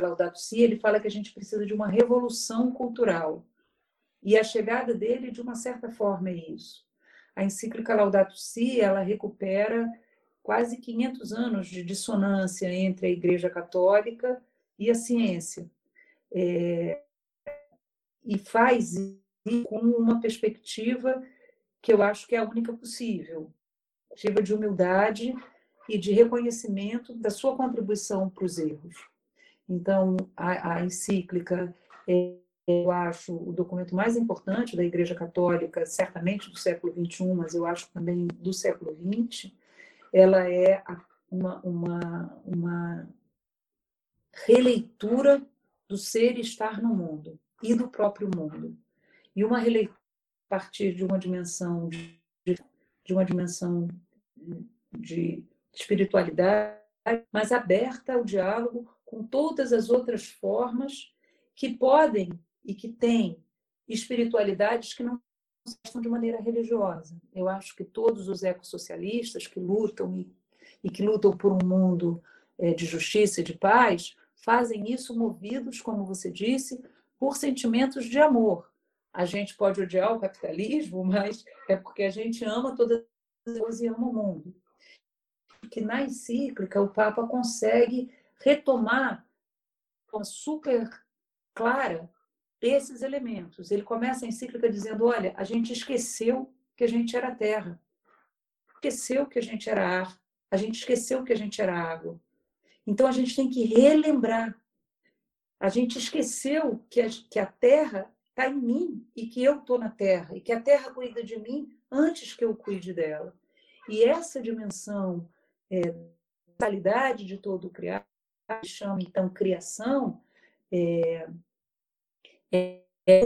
Laudato Si, ele fala que a gente precisa de uma revolução cultural. E a chegada dele, de uma certa forma, é isso. A encíclica Laudato Si, ela recupera quase 500 anos de dissonância entre a Igreja Católica e a ciência. É, e faz isso com uma perspectiva que eu acho que é a única possível. Perspectiva de humildade e de reconhecimento da sua contribuição para os erros. Então, a, a encíclica é, eu acho, o documento mais importante da Igreja Católica, certamente do século XXI, mas eu acho também do século XX, ela é uma, uma, uma releitura do ser e estar no mundo e do próprio mundo. E uma releitura partir de uma dimensão de, de uma dimensão de espiritualidade, mas aberta ao diálogo com todas as outras formas que podem e que têm espiritualidades que não são de maneira religiosa. Eu acho que todos os ecossocialistas que lutam e, e que lutam por um mundo é, de justiça e de paz fazem isso movidos, como você disse, por sentimentos de amor, a gente pode odiar o capitalismo, mas é porque a gente ama todas as pessoas e ama o mundo. Que na encíclica o Papa consegue retomar uma super clara esses elementos. Ele começa a encíclica dizendo: olha, a gente esqueceu que a gente era terra, esqueceu que a gente era ar, a gente esqueceu que a gente era água. Então a gente tem que relembrar. A gente esqueceu que a, que a terra está em mim e que eu estou na Terra e que a Terra cuida de mim antes que eu cuide dela. E essa dimensão é, da qualidade de todo o criado, chama então criação, é, é,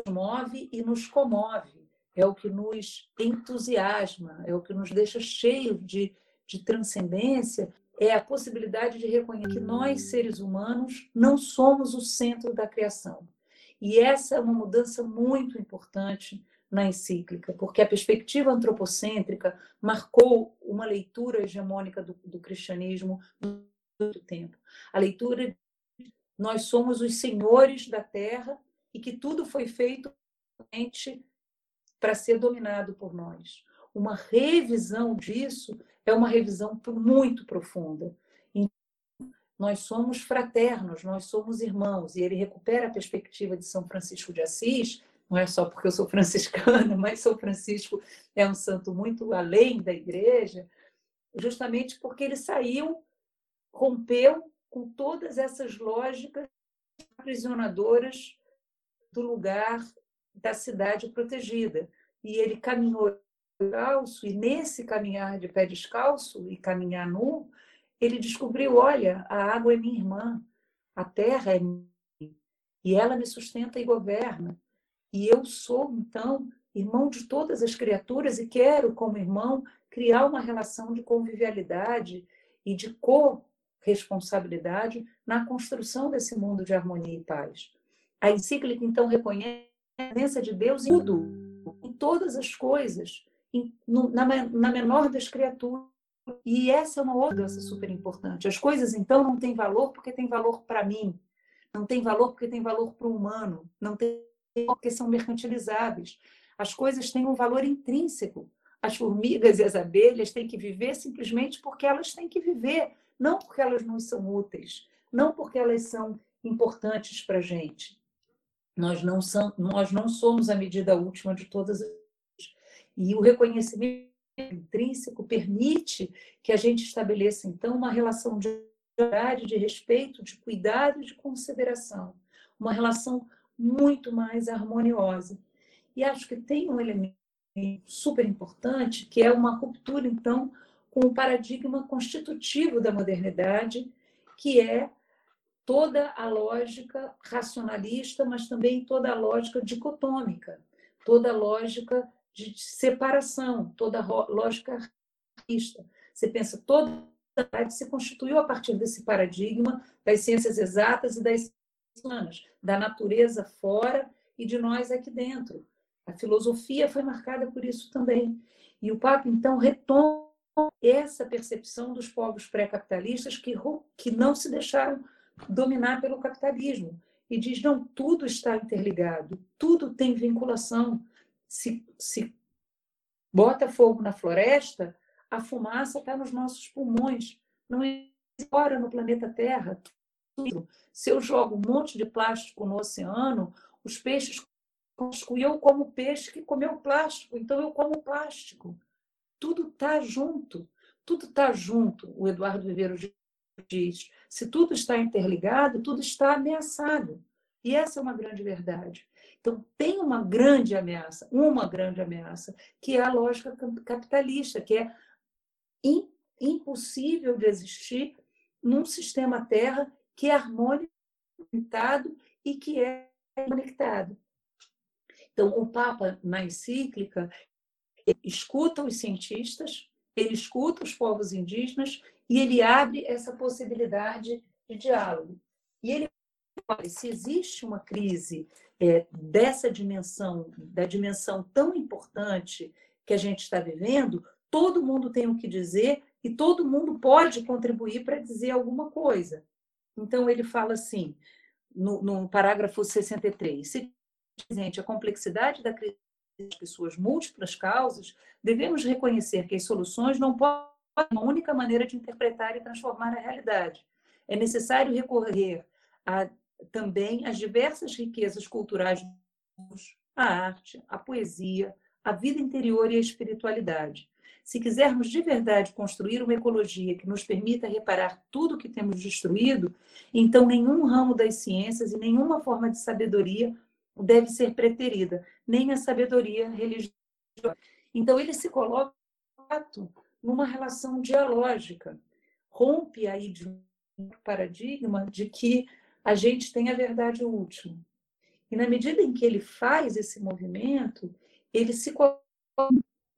nos move e nos comove, é o que nos entusiasma, é o que nos deixa cheio de, de transcendência, é a possibilidade de reconhecer que nós, seres humanos, não somos o centro da criação. E essa é uma mudança muito importante na encíclica, porque a perspectiva antropocêntrica marcou uma leitura hegemônica do, do cristianismo muito tempo. A leitura nós somos os senhores da terra e que tudo foi feito para ser dominado por nós. Uma revisão disso é uma revisão muito profunda. nós somos fraternos, nós somos irmãos. E ele recupera a perspectiva de São Francisco de Assis, não é só porque eu sou franciscana, mas São Francisco é um santo muito além da igreja, justamente porque ele saiu, rompeu com todas essas lógicas aprisionadoras do lugar da cidade protegida. E ele caminhou descalço, e nesse caminhar de pé descalço e caminhar nu, ele descobriu: olha, a água é minha irmã, a terra é minha, e ela me sustenta e governa. E eu sou, então, irmão de todas as criaturas e quero, como irmão, criar uma relação de convivialidade e de co-responsabilidade na construção desse mundo de harmonia e paz. A encíclica, então, reconhece a presença de Deus em tudo, em todas as coisas, em, no, na, na menor das criaturas. E essa é uma outra mudança super importante. As coisas, então, não têm valor porque têm valor para mim, não tem valor porque tem valor para o humano, não tem porque são mercantilizáveis. As coisas têm um valor intrínseco. As formigas e as abelhas têm que viver simplesmente porque elas têm que viver, não porque elas não são úteis, não porque elas são importantes para a gente. Nós não, são, nós não somos a medida última de todas as e o reconhecimento intrínseco permite que a gente estabeleça, então, uma relação de de respeito, de cuidado e de consideração. Uma relação muito mais harmoniosa. E acho que tem um elemento super importante, que é uma ruptura, então, com o paradigma constitutivo da modernidade, que é toda a lógica racionalista, mas também toda a lógica dicotômica, toda a lógica de separação, toda a lógica artista. Você pensa, toda a se constituiu a partir desse paradigma das ciências exatas e das humanas, da natureza fora e de nós aqui dentro. A filosofia foi marcada por isso também. E o Papa, então, retoma essa percepção dos povos pré-capitalistas que, que não se deixaram dominar pelo capitalismo. E diz: não, tudo está interligado, tudo tem vinculação se, se bota fogo na floresta, a fumaça está nos nossos pulmões, não fora no planeta Terra. Se eu jogo um monte de plástico no oceano, os peixes e eu como peixe que comeu plástico, então eu como plástico. Tudo está junto, tudo está junto, o Eduardo Viveiro diz. Se tudo está interligado, tudo está ameaçado. E essa é uma grande verdade. Então, tem uma grande ameaça, uma grande ameaça, que é a lógica capitalista, que é impossível de existir num sistema Terra que é harmônico e que é conectado. Então, o Papa, na encíclica, escuta os cientistas, ele escuta os povos indígenas e ele abre essa possibilidade de diálogo. E ele fala: se existe uma crise é, dessa dimensão, da dimensão tão importante que a gente está vivendo, todo mundo tem o que dizer e todo mundo pode contribuir para dizer alguma coisa. Então, ele fala assim, no, no parágrafo 63, se a complexidade da crise suas múltiplas causas, devemos reconhecer que as soluções não podem ser uma única maneira de interpretar e transformar a realidade. É necessário recorrer a também as diversas riquezas culturais, a arte, a poesia, a vida interior e a espiritualidade. Se quisermos de verdade construir uma ecologia que nos permita reparar tudo o que temos destruído, então nenhum ramo das ciências e nenhuma forma de sabedoria deve ser preterida, nem a sabedoria religiosa. Então ele se coloca numa relação dialógica, rompe aí de um paradigma de que a gente tem a verdade última. E na medida em que ele faz esse movimento, ele se coloca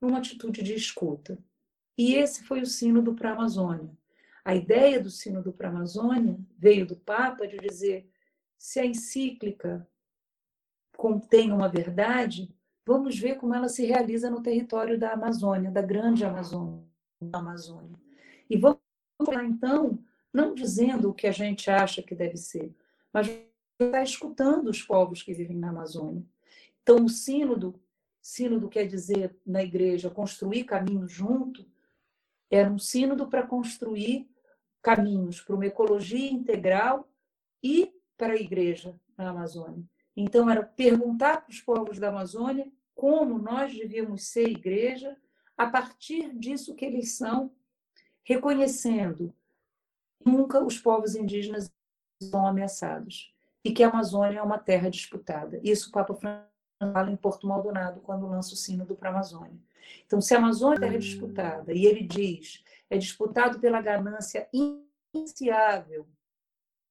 numa atitude de escuta. E esse foi o sino do Para-Amazônia. A ideia do sino do Para-Amazônia veio do Papa de dizer: se a encíclica contém uma verdade, vamos ver como ela se realiza no território da Amazônia, da grande Amazônia. Amazônia. E vamos lá, então, não dizendo o que a gente acha que deve ser, mas está escutando os povos que vivem na Amazônia. Então, o sínodo, sínodo quer dizer na igreja construir caminho junto, era um sínodo para construir caminhos para uma ecologia integral e para a igreja na Amazônia. Então, era perguntar para os povos da Amazônia como nós devíamos ser igreja a partir disso que eles são, reconhecendo nunca os povos indígenas são ameaçados e que a Amazônia é uma terra disputada. Isso o Papa Francisco fala em Porto Maldonado quando lança o sínodo para a Amazônia. Então, se a Amazônia é terra disputada, e ele diz, é disputado pela ganância iniciável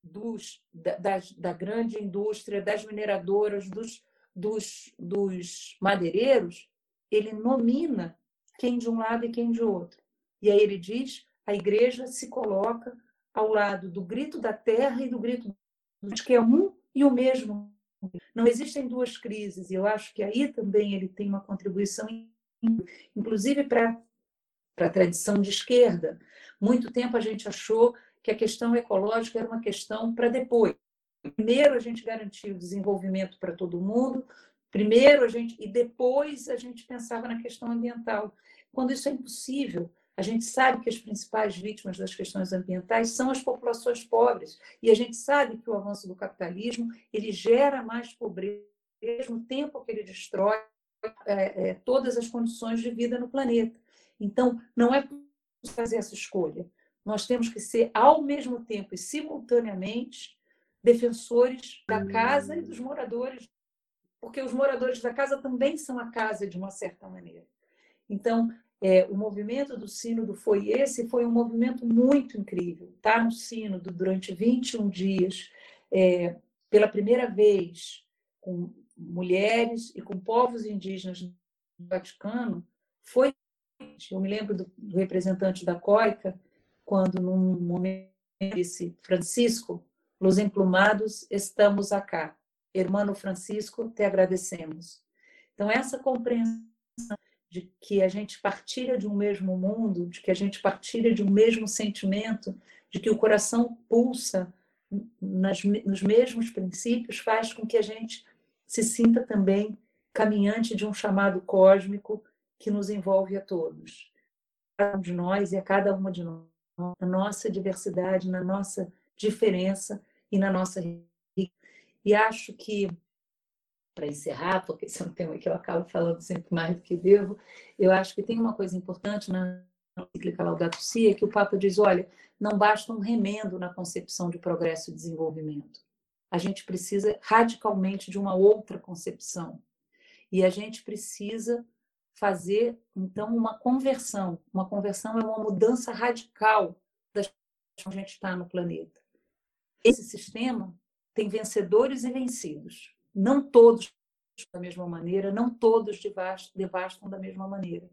dos, da, da, grande indústria, das mineradoras, dos, dos, dos madeireiros, ele nomina quem de um lado e quem de outro. E aí ele diz: a igreja se coloca ao lado do grito da terra e do grito de que é um e o mesmo. Não existem duas crises, e eu acho que aí também ele tem uma contribuição, inclusive para a tradição de esquerda. Muito tempo a gente achou que a questão ecológica era uma questão para depois. Primeiro a gente garantia o desenvolvimento para todo mundo, primeiro a gente e depois a gente pensava na questão ambiental. Quando isso é impossível, a gente sabe que as principais vítimas das questões ambientais são as populações pobres e a gente sabe que o avanço do capitalismo ele gera mais pobreza ao mesmo tempo que ele destrói é, é, todas as condições de vida no planeta. Então, não é possível fazer essa escolha. Nós temos que ser, ao mesmo tempo e simultaneamente, defensores da casa e dos moradores, porque os moradores da casa também são a casa de uma certa maneira. Então, é, o movimento do Sínodo foi esse, foi um movimento muito incrível. Estar tá no Sínodo durante 21 dias, é, pela primeira vez, com mulheres e com povos indígenas do Vaticano, foi. Eu me lembro do, do representante da COICA, quando, num momento, disse: Francisco, los emplumados estamos acá. Hermano Francisco, te agradecemos. Então, essa compreensão de que a gente partilha de um mesmo mundo, de que a gente partilha de um mesmo sentimento, de que o coração pulsa nas, nos mesmos princípios, faz com que a gente se sinta também caminhante de um chamado cósmico que nos envolve a todos, a cada um de nós e a cada uma de nós, na nossa diversidade, na nossa diferença e na nossa e acho que para encerrar, porque esse é um tema que eu acabo falando sempre mais do que devo, eu acho que tem uma coisa importante na encíclica Laudato Si, é que o Papa diz, olha, não basta um remendo na concepção de progresso e desenvolvimento. A gente precisa radicalmente de uma outra concepção. E a gente precisa fazer, então, uma conversão. Uma conversão é uma mudança radical das que a gente está no planeta. Esse sistema tem vencedores e vencidos não todos da mesma maneira, não todos devastam da mesma maneira.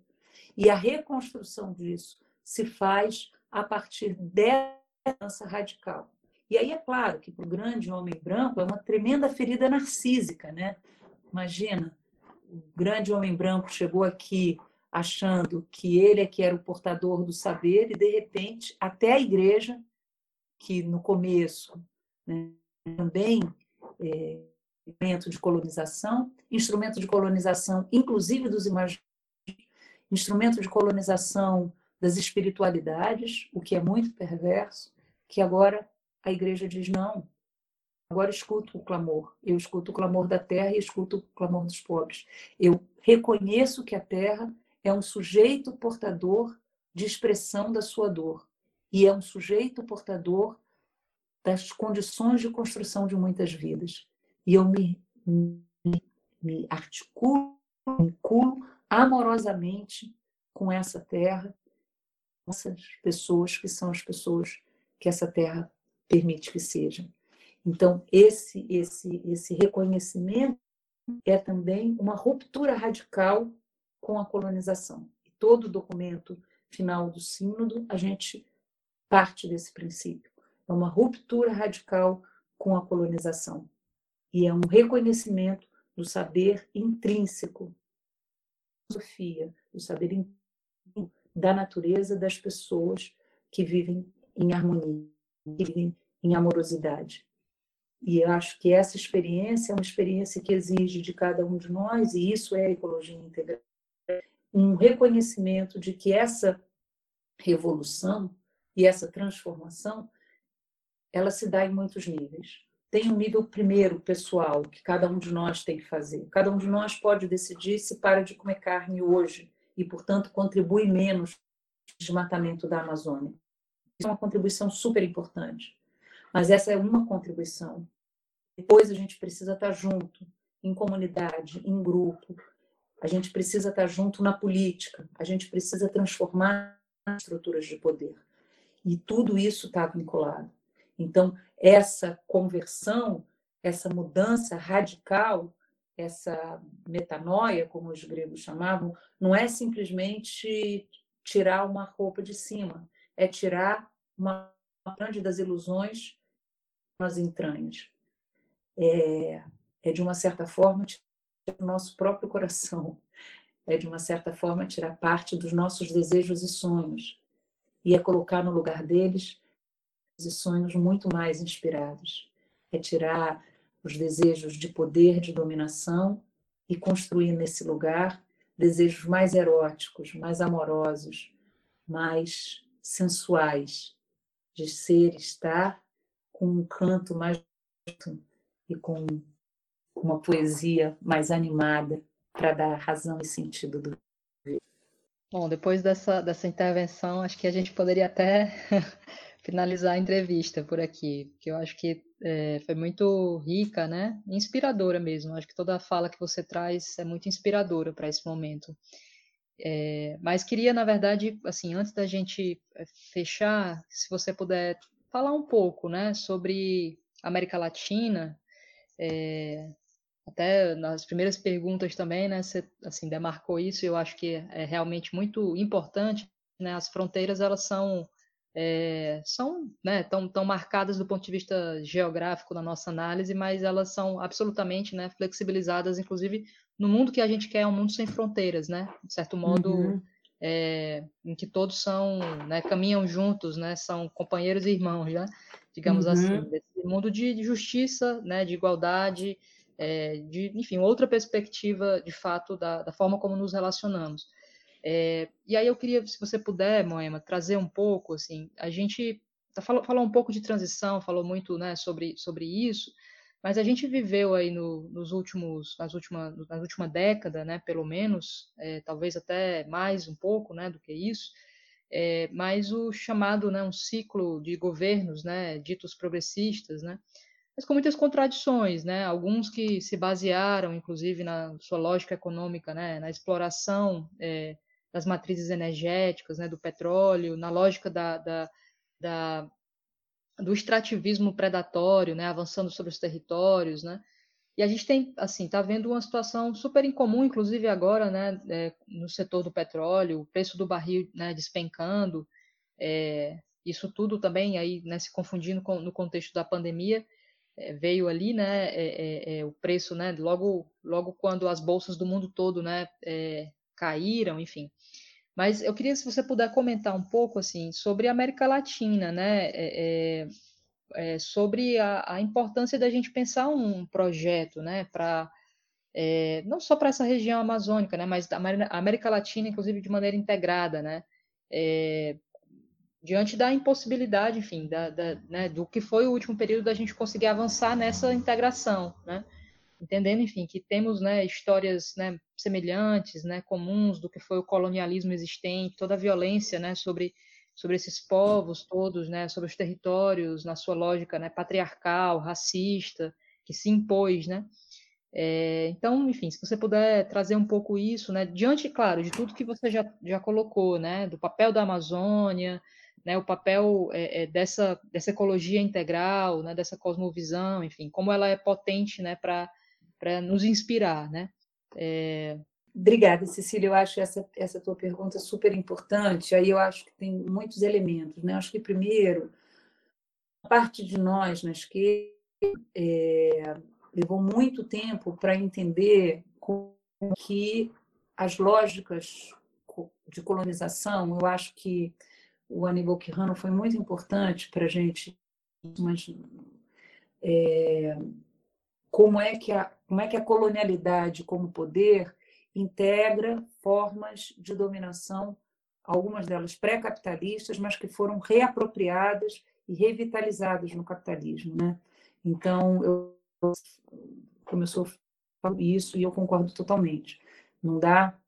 E a reconstrução disso se faz a partir dessa mudança radical. E aí é claro que para o grande homem branco é uma tremenda ferida narcísica, né? Imagina, o grande homem branco chegou aqui achando que ele é que era o portador do saber e de repente até a igreja que no começo né, também é, instrumento de colonização, instrumento de colonização, inclusive dos imaginários, instrumento de colonização das espiritualidades, o que é muito perverso, que agora a igreja diz não. Agora escuto o clamor. Eu escuto o clamor da terra e escuto o clamor dos pobres. Eu reconheço que a terra é um sujeito portador de expressão da sua dor e é um sujeito portador das condições de construção de muitas vidas e eu me, me, me articulo, me vinculo amorosamente com essa terra, com essas pessoas que são as pessoas que essa terra permite que sejam. Então, esse, esse, esse reconhecimento é também uma ruptura radical com a colonização. E todo documento final do Sínodo, a gente parte desse princípio. É uma ruptura radical com a colonização e é um reconhecimento do saber intrínseco, Sofia, do saber intrínseco da natureza das pessoas que vivem em harmonia, que vivem em amorosidade. E eu acho que essa experiência é uma experiência que exige de cada um de nós, e isso é ecologia integral, um reconhecimento de que essa revolução e essa transformação, ela se dá em muitos níveis. Tem um nível primeiro, pessoal, que cada um de nós tem que fazer. Cada um de nós pode decidir se para de comer carne hoje e, portanto, contribui menos no desmatamento da Amazônia. Isso é uma contribuição super importante. Mas essa é uma contribuição. Depois a gente precisa estar junto, em comunidade, em grupo. A gente precisa estar junto na política. A gente precisa transformar as estruturas de poder. E tudo isso está vinculado. Então, essa conversão, essa mudança radical, essa metanoia, como os gregos chamavam, não é simplesmente tirar uma roupa de cima, é tirar uma grande das ilusões nas entranhas. É, é, de uma certa forma, tirar o nosso próprio coração. É, de uma certa forma, tirar parte dos nossos desejos e sonhos. E é colocar no lugar deles e sonhos muito mais inspirados. É tirar os desejos de poder, de dominação e construir nesse lugar desejos mais eróticos, mais amorosos, mais sensuais, de ser, estar com um canto mais e com uma poesia mais animada para dar razão e sentido do Bom, depois dessa, dessa intervenção, acho que a gente poderia até finalizar a entrevista por aqui, que eu acho que é, foi muito rica, né? Inspiradora mesmo. Acho que toda a fala que você traz é muito inspiradora para esse momento. É, mas queria, na verdade, assim, antes da gente é, fechar, se você puder falar um pouco, né, sobre América Latina, é, até nas primeiras perguntas também, né, você assim demarcou isso. Eu acho que é realmente muito importante. Né, as fronteiras elas são é, são né, tão, tão marcadas do ponto de vista geográfico na nossa análise, mas elas são absolutamente né, flexibilizadas, inclusive no mundo que a gente quer, um mundo sem fronteiras, né? De certo modo, uhum. É, em que todos são, né, caminham juntos, né? São companheiros e irmãos, né? Digamos assim, uhum. assim, desse mundo de, de, justiça, né? De igualdade, é, de, enfim, outra perspectiva, de fato, da, da forma como nos relacionamos. É, e aí eu queria, se você puder, Moema, trazer um pouco, assim, a gente tá, falou, falou um pouco de transição, falou muito, né, sobre, sobre isso, mas a gente viveu aí no, nos últimos, nas últimas, na última década, né, pelo menos, é, talvez até mais um pouco, né, do que isso, é, mas o chamado, né, um ciclo de governos, né, ditos progressistas, né, mas com muitas contradições, né? Alguns que se basearam, inclusive, na sua lógica econômica, né? Na exploração é, das matrizes energéticas, né, do petróleo, na lógica da, da, da, do extrativismo predatório, né, avançando sobre os territórios, né, e a gente tem, assim, está vendo uma situação super incomum, inclusive agora, né, é, no setor do petróleo, o preço do barril, né, despencando, é, isso tudo também aí, né, se confundindo com, no contexto da pandemia, é, veio ali, né, é, é, é, o preço, né, logo, logo quando as bolsas do mundo todo, né, caíram, enfim. Mas eu queria se você puder comentar um pouco assim sobre a América Latina, né? É, é, é, sobre a, a, importância da gente pensar um projeto, né? Para é, não só para essa região amazônica, né? Mas a América Latina, inclusive de maneira integrada, né? É, diante da impossibilidade, enfim, da, da, né, do que foi o último período da gente conseguir avançar nessa integração, né? Entendendo, enfim, que temos né, histórias né, semelhantes, né, comuns do que foi o colonialismo existente, toda a violência né, sobre, sobre esses povos todos, né, sobre os territórios, na sua lógica né, patriarcal, racista, que se impôs, né? É, então, enfim, se você puder trazer um pouco isso, né, diante, claro, de tudo que você já, já colocou, né, do papel da Amazônia, né, o papel é, é, dessa, dessa ecologia integral, né, dessa cosmovisão, enfim, como ela é potente, né, para para nos inspirar, né? É... Obrigada, Cecília. Eu acho essa, essa tua pergunta super importante. Aí eu acho que tem muitos elementos. Né? Acho que, primeiro, parte de nós na esquerda é, levou muito tempo para entender como que as lógicas de colonização, eu acho que o Aníbal Quirrano foi muito importante para a gente, mas é, como é que a, como é que a colonialidade como poder integra formas de dominação algumas delas pré-capitalistas, mas que foram reapropriadas e revitalizadas no capitalismo. Né? Então, eu, começou isso e eu concordo totalmente. Não dá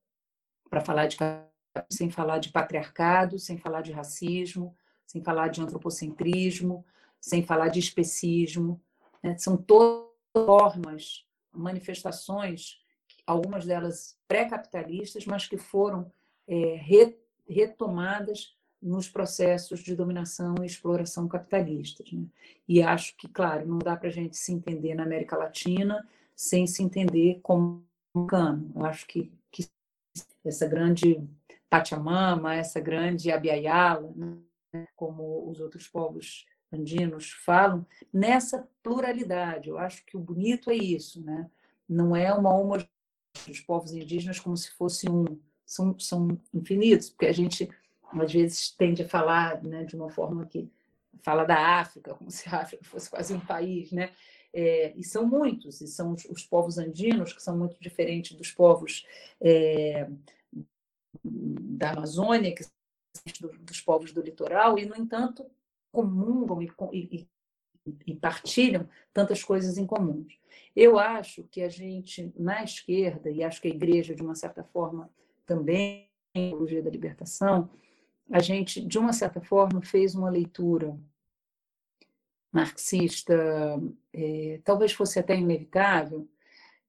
para falar de sem falar de patriarcado, sem falar de racismo, sem falar de antropocentrismo, sem falar de especismo. Né? São todas formas, manifestações, algumas delas pré-capitalistas, mas que foram é, retomadas nos processos de dominação e exploração capitalistas. Né? E acho que, claro, não dá para a gente se entender na América Latina sem se entender como cano. Eu acho que, que essa grande Pachamama, essa grande Abiyala, né? como os outros povos andinos falam, nessa pluralidade. Eu acho que o bonito é isso, né? não é uma homogeneidade dos povos indígenas como se fosse um. São, são infinitos, porque a gente às vezes tende a falar né, de uma forma que fala da África, como se a África fosse quase um país, né? É, e são muitos, e são os, os, povos andinos, que são muito diferentes dos povos é, da Amazônia, que dos, dos, povos do litoral, e, no entanto, comungam e, e, e partilham tantas coisas em comuns. Eu acho que a gente, na esquerda, e acho que a igreja, de uma certa forma, também, a teologia da libertação, a gente, de uma certa forma, fez uma leitura marxista, é, talvez fosse até inevitável,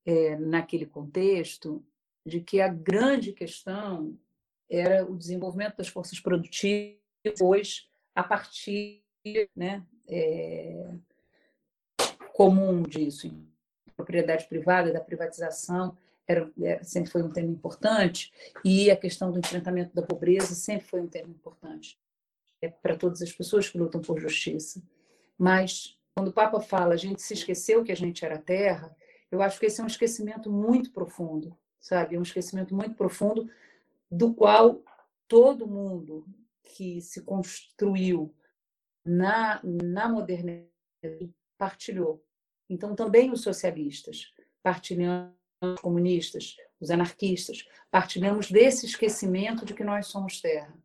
é, naquele contexto, de que a grande questão era o desenvolvimento das forças produtivas, depois, a partir né, é, comum disso, propriedade privada, da privatização, era, era, sempre foi um tema importante, e a questão do enfrentamento da pobreza sempre foi um tema importante é, para todas as pessoas que lutam por justiça. Mas, quando o Papa fala a gente se esqueceu que a gente era terra, eu acho que esse é um esquecimento muito profundo, sabe? É um esquecimento muito profundo do qual todo mundo que se construiu na, na modernidade partilhou. Então, também os socialistas partilhando os comunistas, os anarquistas, partilhamos desse esquecimento de que nós somos terra.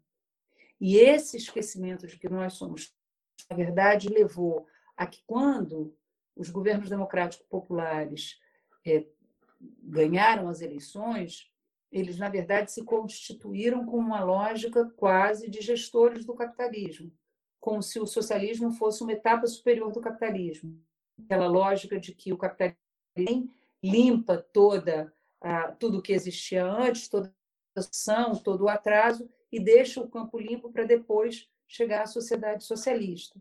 E esse esquecimento de que nós somos, na verdade, levou a que quando os governos democráticos populares é, ganharam as eleições, eles, na verdade, se constituíram com uma lógica quase de gestores do capitalismo, como se o socialismo fosse uma etapa superior do capitalismo. Aquela lógica de que o capitalismo limpa toda ah, tudo que existia antes, toda a ação, todo o atraso e deixa o campo limpo para depois chegar à sociedade socialista.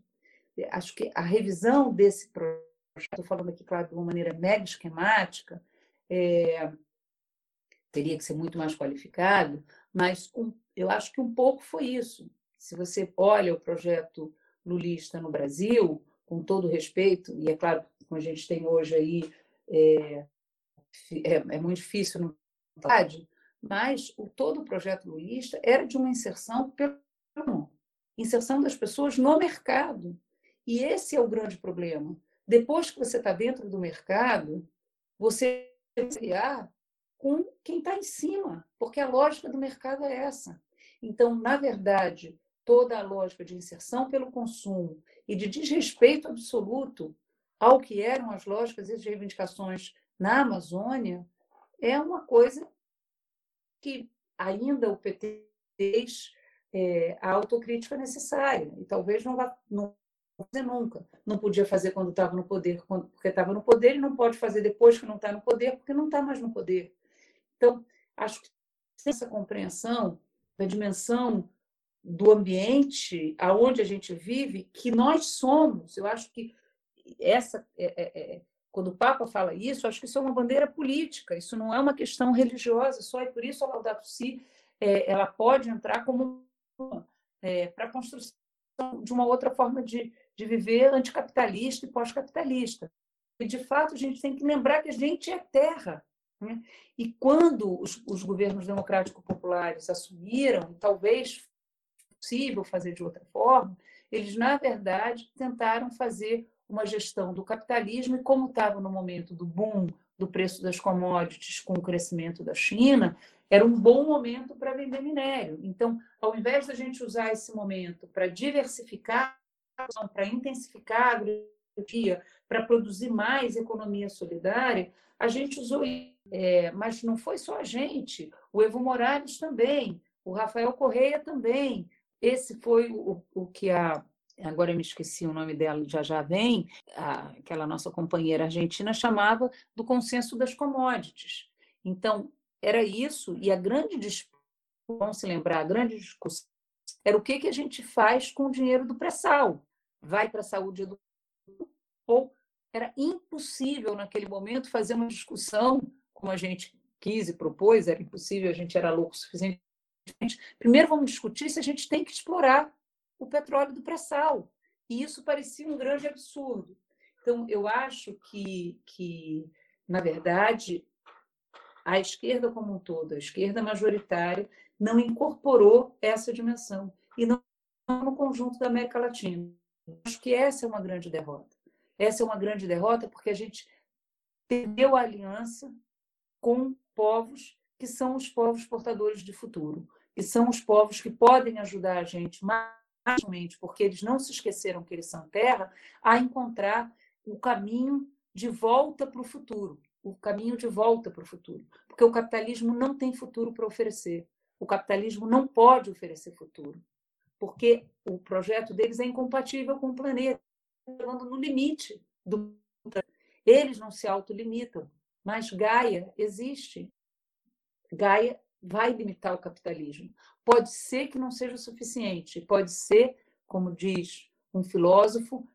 Acho que a revisão desse projeto, estou falando aqui, claro, de uma maneira mega esquemática, é, teria que ser muito mais qualificado, mas um, eu acho que um pouco foi isso. Se você olha o projeto lulista no Brasil, com todo respeito, e é claro, como a gente tem hoje aí é, é, é muito difícil, não verdade, mas o, todo o projeto luísta era de uma inserção pelo inserção das pessoas no mercado. E esse é o grande problema. Depois que você está dentro do mercado, você criar com quem está em cima, porque a lógica do mercado é essa. Então, na verdade, toda a lógica de inserção pelo consumo e de desrespeito absoluto ao que eram as lógicas e as reivindicações na Amazônia é uma coisa que ainda o PT fez é, a autocrítica necessária e talvez não vá não fazer nunca. Não podia fazer quando estava no poder, porque estava no poder, e não pode fazer depois que não está no poder, porque não está mais no poder. Então, acho que essa compreensão da dimensão do ambiente aonde a gente vive, que nós somos, eu acho que essa é, é, é, quando o Papa fala isso, acho que isso é uma bandeira política, isso não é uma questão religiosa só, e por isso a Laudato Si é, ela pode entrar como é, para a construção de uma outra forma de, de viver anticapitalista e pós-capitalista. E, de fato, a gente tem que lembrar que a gente é terra. Né? E quando os, os governos democráticos populares assumiram, talvez possível fazer de outra forma, eles, na verdade, tentaram fazer uma gestão do capitalismo e como estava no momento do boom do preço das commodities com o crescimento da China, era um bom momento para vender minério. Então, ao invés da gente usar esse momento para diversificar, para intensificar a agricultura, para produzir mais economia solidária, a gente usou isso. É, mas não foi só a gente, o Evo Morales também, o Rafael Correia também. Esse foi o, o que a agora eu me esqueci o nome dela, já já vem, a, aquela nossa companheira argentina chamava do consenso das commodities. Então, era isso, e a grande discussão, vamos se lembrar, a grande discussão era o que, que a gente faz com o dinheiro do pré-sal. Vai para a saúde do ou era impossível naquele momento fazer uma discussão como a gente quis e propôs, era impossível, a gente era louco o suficiente. Primeiro vamos discutir se a gente tem que explorar o petróleo do pré-sal. E isso parecia um grande absurdo. Então, eu acho que, que, na verdade, a esquerda como um todo, a esquerda majoritária, não incorporou essa dimensão. E não no conjunto da América Latina. Acho que essa é uma grande derrota. Essa é uma grande derrota porque a gente perdeu a aliança com povos que são os povos portadores de futuro, que são os povos que podem ajudar a gente mais porque eles não se esqueceram que eles são terra, a encontrar o caminho de volta para o futuro, o caminho de volta para o futuro, porque o capitalismo não tem futuro para oferecer. O capitalismo não pode oferecer futuro, porque o projeto deles é incompatível com o planeta, chegando no limite do eles não se autolimitam, mas Gaia existe. Gaia vai limitar o capitalismo. Pode ser que não seja o suficiente, pode ser, como diz um filósofo,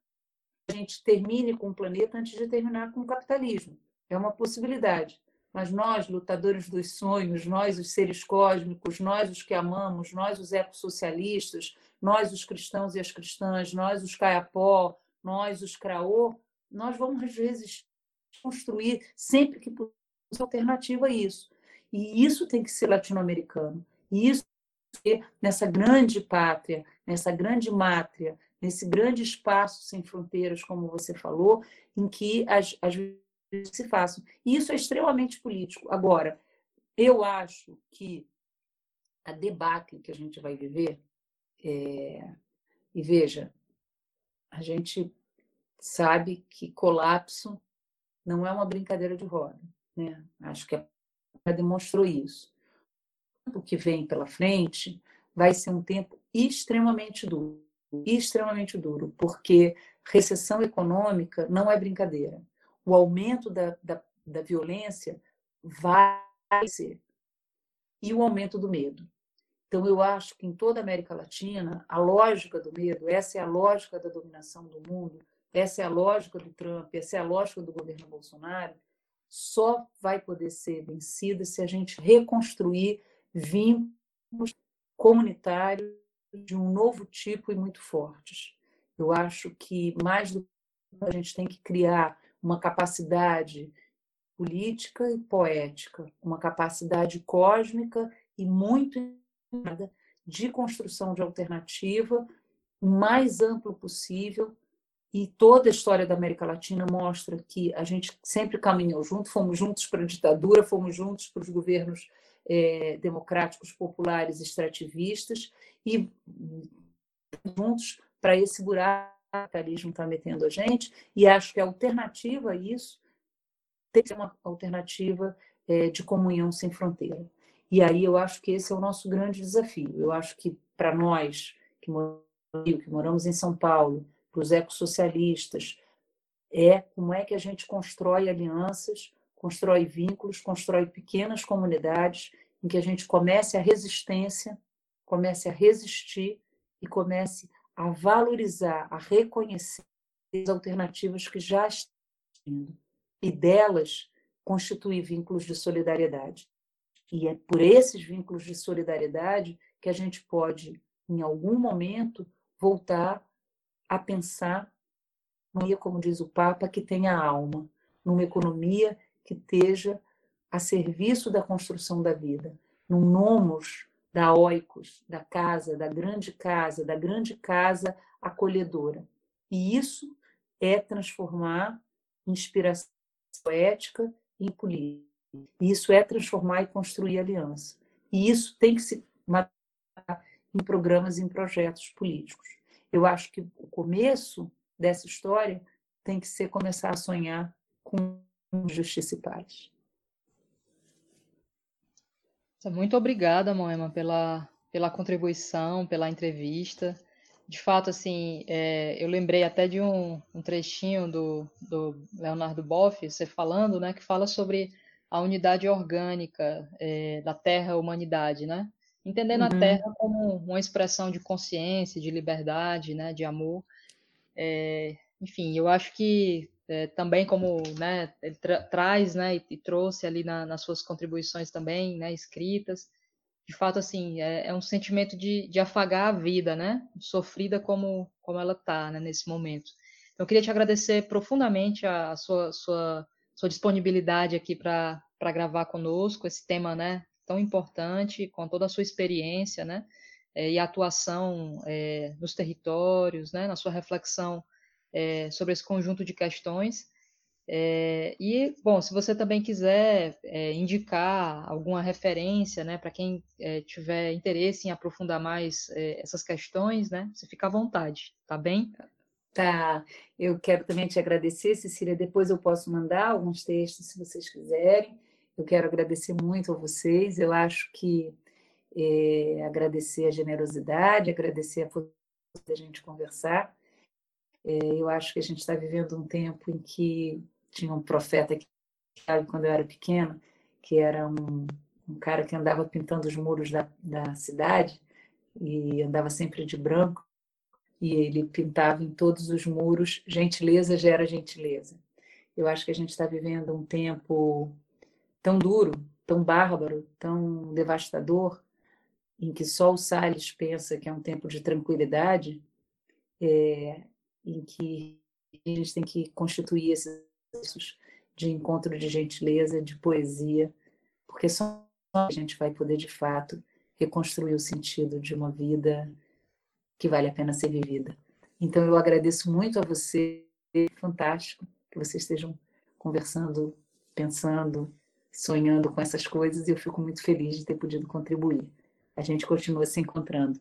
a gente termine com o planeta antes de terminar com o capitalismo. É uma possibilidade. Mas nós, lutadores dos sonhos, nós, os seres cósmicos, nós, os que amamos, nós, os ecossocialistas, nós, os cristãos e as cristãs, nós, os caiapó, nós, os craô, nós vamos, às vezes, construir, sempre que possível, alternativa a isso. E isso tem que ser latino-americano. E isso nessa grande pátria, nessa grande mátria, nesse grande espaço sem fronteiras, como você falou, em que as, as se façam. E isso é extremamente político. Agora, eu acho que a debacle que a gente vai viver, é... e veja, a gente sabe que colapso não é uma brincadeira de roda. Né? Acho que a demonstrou isso o que vem pela frente vai ser um tempo extremamente duro, extremamente duro, porque recessão econômica não é brincadeira. O aumento da, da, da violência vai ser. E o aumento do medo. Então, eu acho que em toda a América Latina, a lógica do medo, essa é a lógica da dominação do mundo, essa é a lógica do Trump, essa é a lógica do governo Bolsonaro, só vai poder ser vencida se a gente reconstruir vínculos comunitários de um novo tipo e muito fortes. Eu acho que mais do que a gente tem que criar uma capacidade política e poética, uma capacidade cósmica e muito de construção de alternativa o mais amplo possível. E toda a história da América Latina mostra que a gente sempre caminhou junto, fomos juntos para a ditadura, fomos juntos para os governos é, democráticos populares extrativistas e juntos para esse buraco que o capitalismo está metendo a gente. E acho que a alternativa a isso tem que ser uma alternativa é, de comunhão sem fronteira. E aí eu acho que esse é o nosso grande desafio. Eu acho que para nós que moramos, em São Paulo, para os ecossocialistas, é como é que a gente constrói alianças constrói vínculos, constrói pequenas comunidades em que a gente comece a resistência, comece a resistir e comece a valorizar, a reconhecer as alternativas que já estão e delas constituir vínculos de solidariedade. E é por esses vínculos de solidariedade que a gente pode, em algum momento, voltar a pensar, como diz o Papa, que tenha alma, numa economia que esteja a serviço da construção da vida, no nomos da oikos, da casa, da grande casa, da grande casa acolhedora. E isso é transformar inspiração poética em política. E isso é transformar e construir aliança. E isso tem que se matar em programas em projetos políticos. Eu acho que o começo dessa história tem que ser começar a sonhar com justiça e paz. Muito obrigada, Moema, pela, pela contribuição, pela entrevista. De fato, assim, é, eu lembrei até de um, um trechinho do, do, Leonardo Boff, você falando, né, que fala sobre a unidade orgânica é, da Terra-humanidade, né? Entendendo uhum. a Terra como uma expressão de consciência, de liberdade, né, de amor. É, enfim, eu acho que é, também como né, ele tra traz né, e, e, trouxe ali na, nas suas contribuições também, né, escritas, de fato, assim, é, é, um sentimento de, de afagar a vida, né, sofrida como, como ela está né, nesse momento. Então, eu queria te agradecer profundamente a, a sua, sua, sua disponibilidade aqui para gravar conosco esse tema né, tão importante, com toda a sua experiência né, é, e atuação é, nos territórios, né, na sua reflexão é, sobre esse conjunto de questões. É, e, bom, se você também quiser é, indicar alguma referência, né, para quem é, tiver interesse em aprofundar mais é, essas questões, né, você fica à vontade, tá bem? Tá, eu quero também te agradecer, Cecília. Depois eu posso mandar alguns textos, se vocês quiserem. Eu quero agradecer muito a vocês. Eu acho que é, agradecer a generosidade, agradecer a possibilidade da gente conversar. É, eu acho que a gente está vivendo um tempo em que tinha um profeta que, quando eu era pequena, que era um, um cara que andava pintando os muros da, da cidade e andava sempre de branco e ele pintava em todos os muros gentileza gera gentileza. Eu acho que a gente está vivendo um tempo tão duro, tão bárbaro, tão devastador, em que só o Salles pensa que é um tempo de tranquilidade, é, em que a gente tem que constituir esses de encontro de gentileza, de poesia, porque só a gente vai poder, de fato, reconstruir o sentido de uma vida que vale a pena ser vivida. Então, eu agradeço muito a você, fantástico que vocês estejam conversando, pensando, sonhando com essas coisas, e eu fico muito feliz de ter podido contribuir. A gente continua se encontrando.